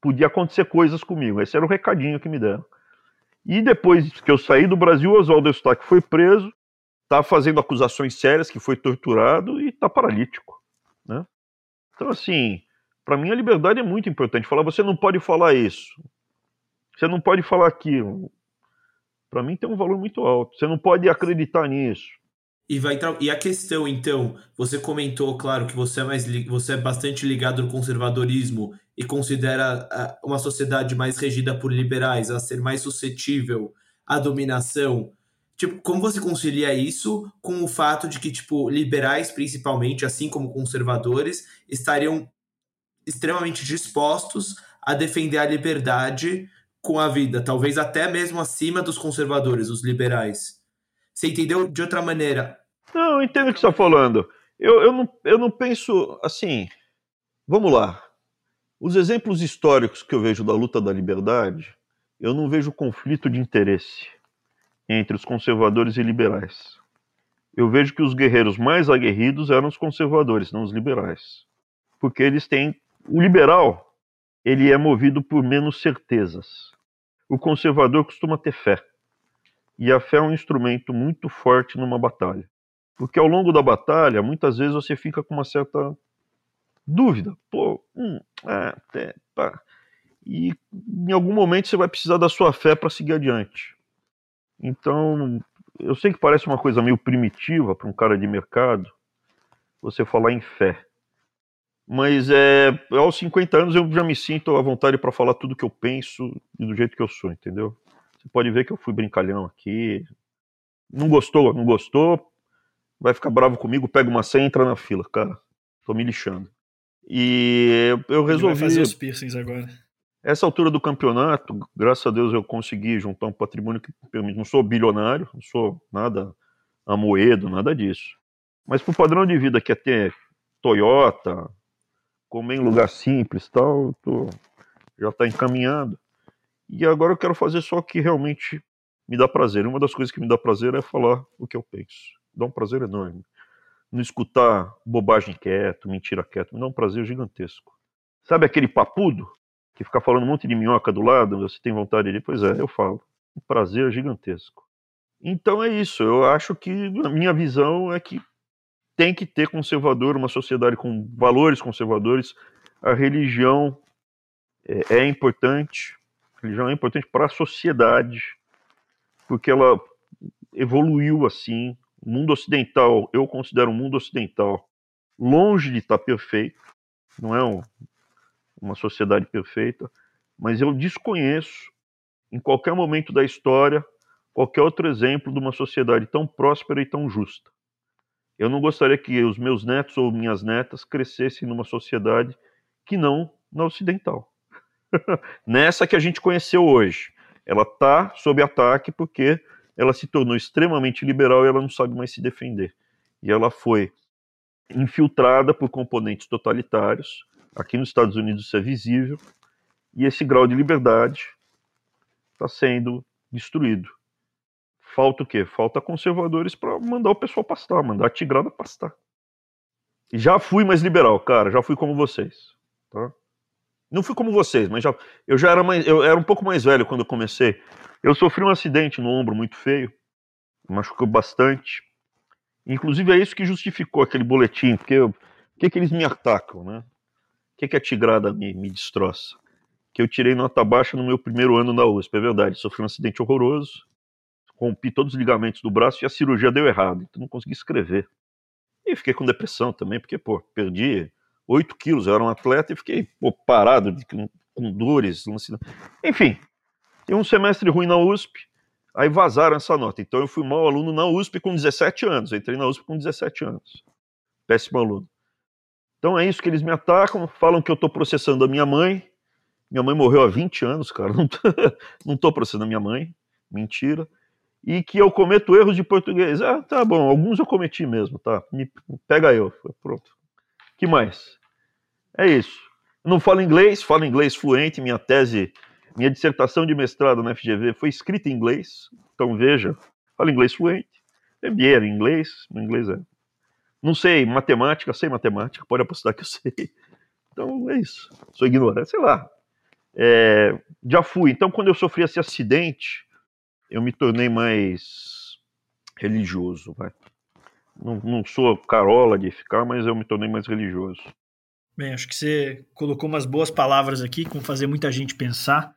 podia acontecer coisas comigo. Esse era o recadinho que me deram. E depois que eu saí do Brasil, Oswaldo Eustáquio foi preso, está fazendo acusações sérias, que foi torturado e está paralítico. Né? Então, assim, para mim a liberdade é muito importante. Falar, você não pode falar isso, você não pode falar aquilo. Para mim tem um valor muito alto. Você não pode acreditar nisso. E, vai e a questão, então, você comentou, claro, que você é, mais você é bastante ligado no conservadorismo e considera uma sociedade mais regida por liberais a ser mais suscetível à dominação. Tipo, como você concilia isso com o fato de que, tipo, liberais, principalmente, assim como conservadores, estariam extremamente dispostos a defender a liberdade com a vida, talvez até mesmo acima dos conservadores, os liberais. Você entendeu de outra maneira? Entendo o que você está falando. Eu, eu, não, eu não penso assim. Vamos lá. Os exemplos históricos que eu vejo da luta da liberdade, eu não vejo conflito de interesse entre os conservadores e liberais. Eu vejo que os guerreiros mais aguerridos eram os conservadores, não os liberais. Porque eles têm. O liberal, ele é movido por menos certezas. O conservador costuma ter fé. E a fé é um instrumento muito forte numa batalha. Porque ao longo da batalha, muitas vezes você fica com uma certa dúvida. Pô, hum, é, é, pá. E em algum momento você vai precisar da sua fé para seguir adiante. Então, eu sei que parece uma coisa meio primitiva para um cara de mercado você falar em fé. Mas é, aos 50 anos eu já me sinto à vontade para falar tudo que eu penso e do jeito que eu sou, entendeu? Você pode ver que eu fui brincalhão aqui. Não gostou, não gostou, vai ficar bravo comigo, pega uma senha e entra na fila. Cara, tô me lixando. E eu resolvi. Vai fazer os piercings agora. Essa altura do campeonato, graças a Deus eu consegui juntar um patrimônio que permite. Não sou bilionário, não sou nada amoedo, nada disso. Mas pro padrão de vida que é ter Toyota, comer em lugar simples tal, tô, já está encaminhado. E agora eu quero fazer só o que realmente me dá prazer. Uma das coisas que me dá prazer é falar o que eu penso. Dá um prazer enorme. Não escutar bobagem quieto, mentira quieto, me dá um prazer gigantesco. Sabe aquele papudo que fica falando um monte de minhoca do lado, você tem vontade de. Pois é, eu falo. Um prazer gigantesco. Então é isso. Eu acho que a minha visão é que tem que ter conservador, uma sociedade com valores conservadores. A religião é, é importante. A religião é importante para a sociedade, porque ela evoluiu assim. O mundo ocidental, eu considero o mundo ocidental longe de estar perfeito. Não é um, uma sociedade perfeita, mas eu desconheço em qualquer momento da história qualquer outro exemplo de uma sociedade tão próspera e tão justa. Eu não gostaria que os meus netos ou minhas netas crescessem numa sociedade que não na ocidental. Nessa que a gente conheceu hoje. Ela está sob ataque porque ela se tornou extremamente liberal e ela não sabe mais se defender. E ela foi infiltrada por componentes totalitários Aqui nos Estados Unidos isso é visível. E esse grau de liberdade está sendo destruído. Falta o quê? Falta conservadores para mandar o pessoal pastar, mandar a tigrada pastar. Já fui mais liberal, cara, já fui como vocês. Tá? Não fui como vocês, mas já, eu já era mais, eu era um pouco mais velho quando eu comecei. Eu sofri um acidente no ombro muito feio, machucou bastante. Inclusive é isso que justificou aquele boletim, porque o que, que eles me atacam, né? que, que a tigrada me, me destroça? Que eu tirei nota baixa no meu primeiro ano na USP, é verdade. Sofri um acidente horroroso, rompi todos os ligamentos do braço e a cirurgia deu errado, então não consegui escrever. E fiquei com depressão também, porque, pô, perdi 8 quilos, eu era um atleta e fiquei pô, parado, com, com dores. Enfim, tem um semestre ruim na USP, aí vazaram essa nota. Então eu fui mau aluno na USP com 17 anos, eu entrei na USP com 17 anos. Péssimo aluno. Então é isso que eles me atacam, falam que eu estou processando a minha mãe. Minha mãe morreu há 20 anos, cara. Não estou processando a minha mãe. Mentira. E que eu cometo erros de português. Ah, tá bom, alguns eu cometi mesmo, tá? Me pega eu. Pronto. que mais? É isso. não falo inglês, falo inglês fluente. Minha tese, minha dissertação de mestrado na FGV foi escrita em inglês. Então veja, falo inglês fluente. MBA em inglês, meu inglês é não sei matemática, sei matemática, pode apostar que eu sei. Então é isso. Sou ignorante, sei lá. É, já fui. Então, quando eu sofri esse acidente, eu me tornei mais religioso. Vai. Não, não sou carola de ficar, mas eu me tornei mais religioso. Bem, acho que você colocou umas boas palavras aqui, vão fazer muita gente pensar,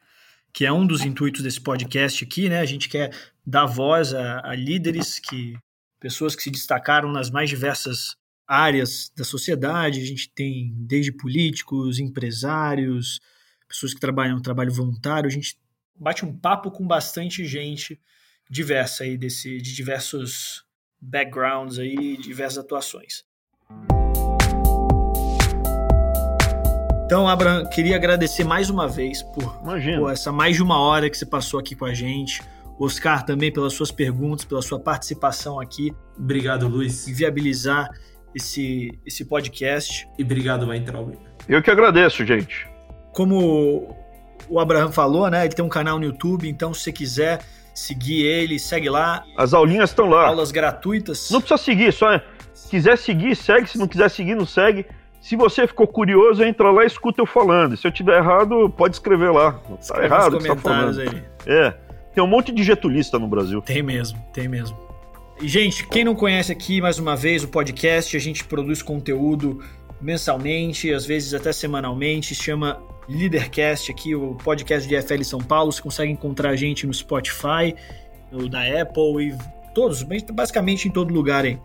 que é um dos intuitos desse podcast aqui, né? A gente quer dar voz a, a líderes que pessoas que se destacaram nas mais diversas áreas da sociedade. A gente tem desde políticos, empresários, pessoas que trabalham trabalho voluntário. A gente bate um papo com bastante gente diversa aí desse de diversos backgrounds aí, diversas atuações. Então, Abraham, queria agradecer mais uma vez por, por, essa mais de uma hora que você passou aqui com a gente. Oscar também pelas suas perguntas, pela sua participação aqui. Obrigado, Luiz. Em viabilizar esse, esse podcast. E obrigado, Weintraub. Eu que agradeço, gente. Como o Abraham falou, né? Ele tem um canal no YouTube, então se você quiser seguir ele, segue lá. As aulinhas estão lá. Aulas gratuitas. Não precisa seguir, só é. Se quiser seguir, segue. Se não quiser seguir, não segue. Se você ficou curioso, entra lá e escuta eu falando. Se eu tiver errado, pode escrever lá. Tá errado, tá falando. Aí. É. Tem um monte de getulista no Brasil. Tem mesmo, tem mesmo. E, gente, quem não conhece aqui, mais uma vez, o podcast, a gente produz conteúdo mensalmente, às vezes até semanalmente, se chama Leadercast aqui, o podcast de FL São Paulo. Você consegue encontrar a gente no Spotify, no da Apple e todos, basicamente em todo lugar aí.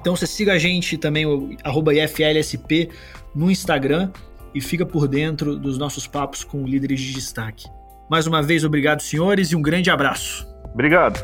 Então você siga a gente também, o IFLSP no Instagram e fica por dentro dos nossos papos com líderes de destaque. Mais uma vez, obrigado, senhores, e um grande abraço. Obrigado.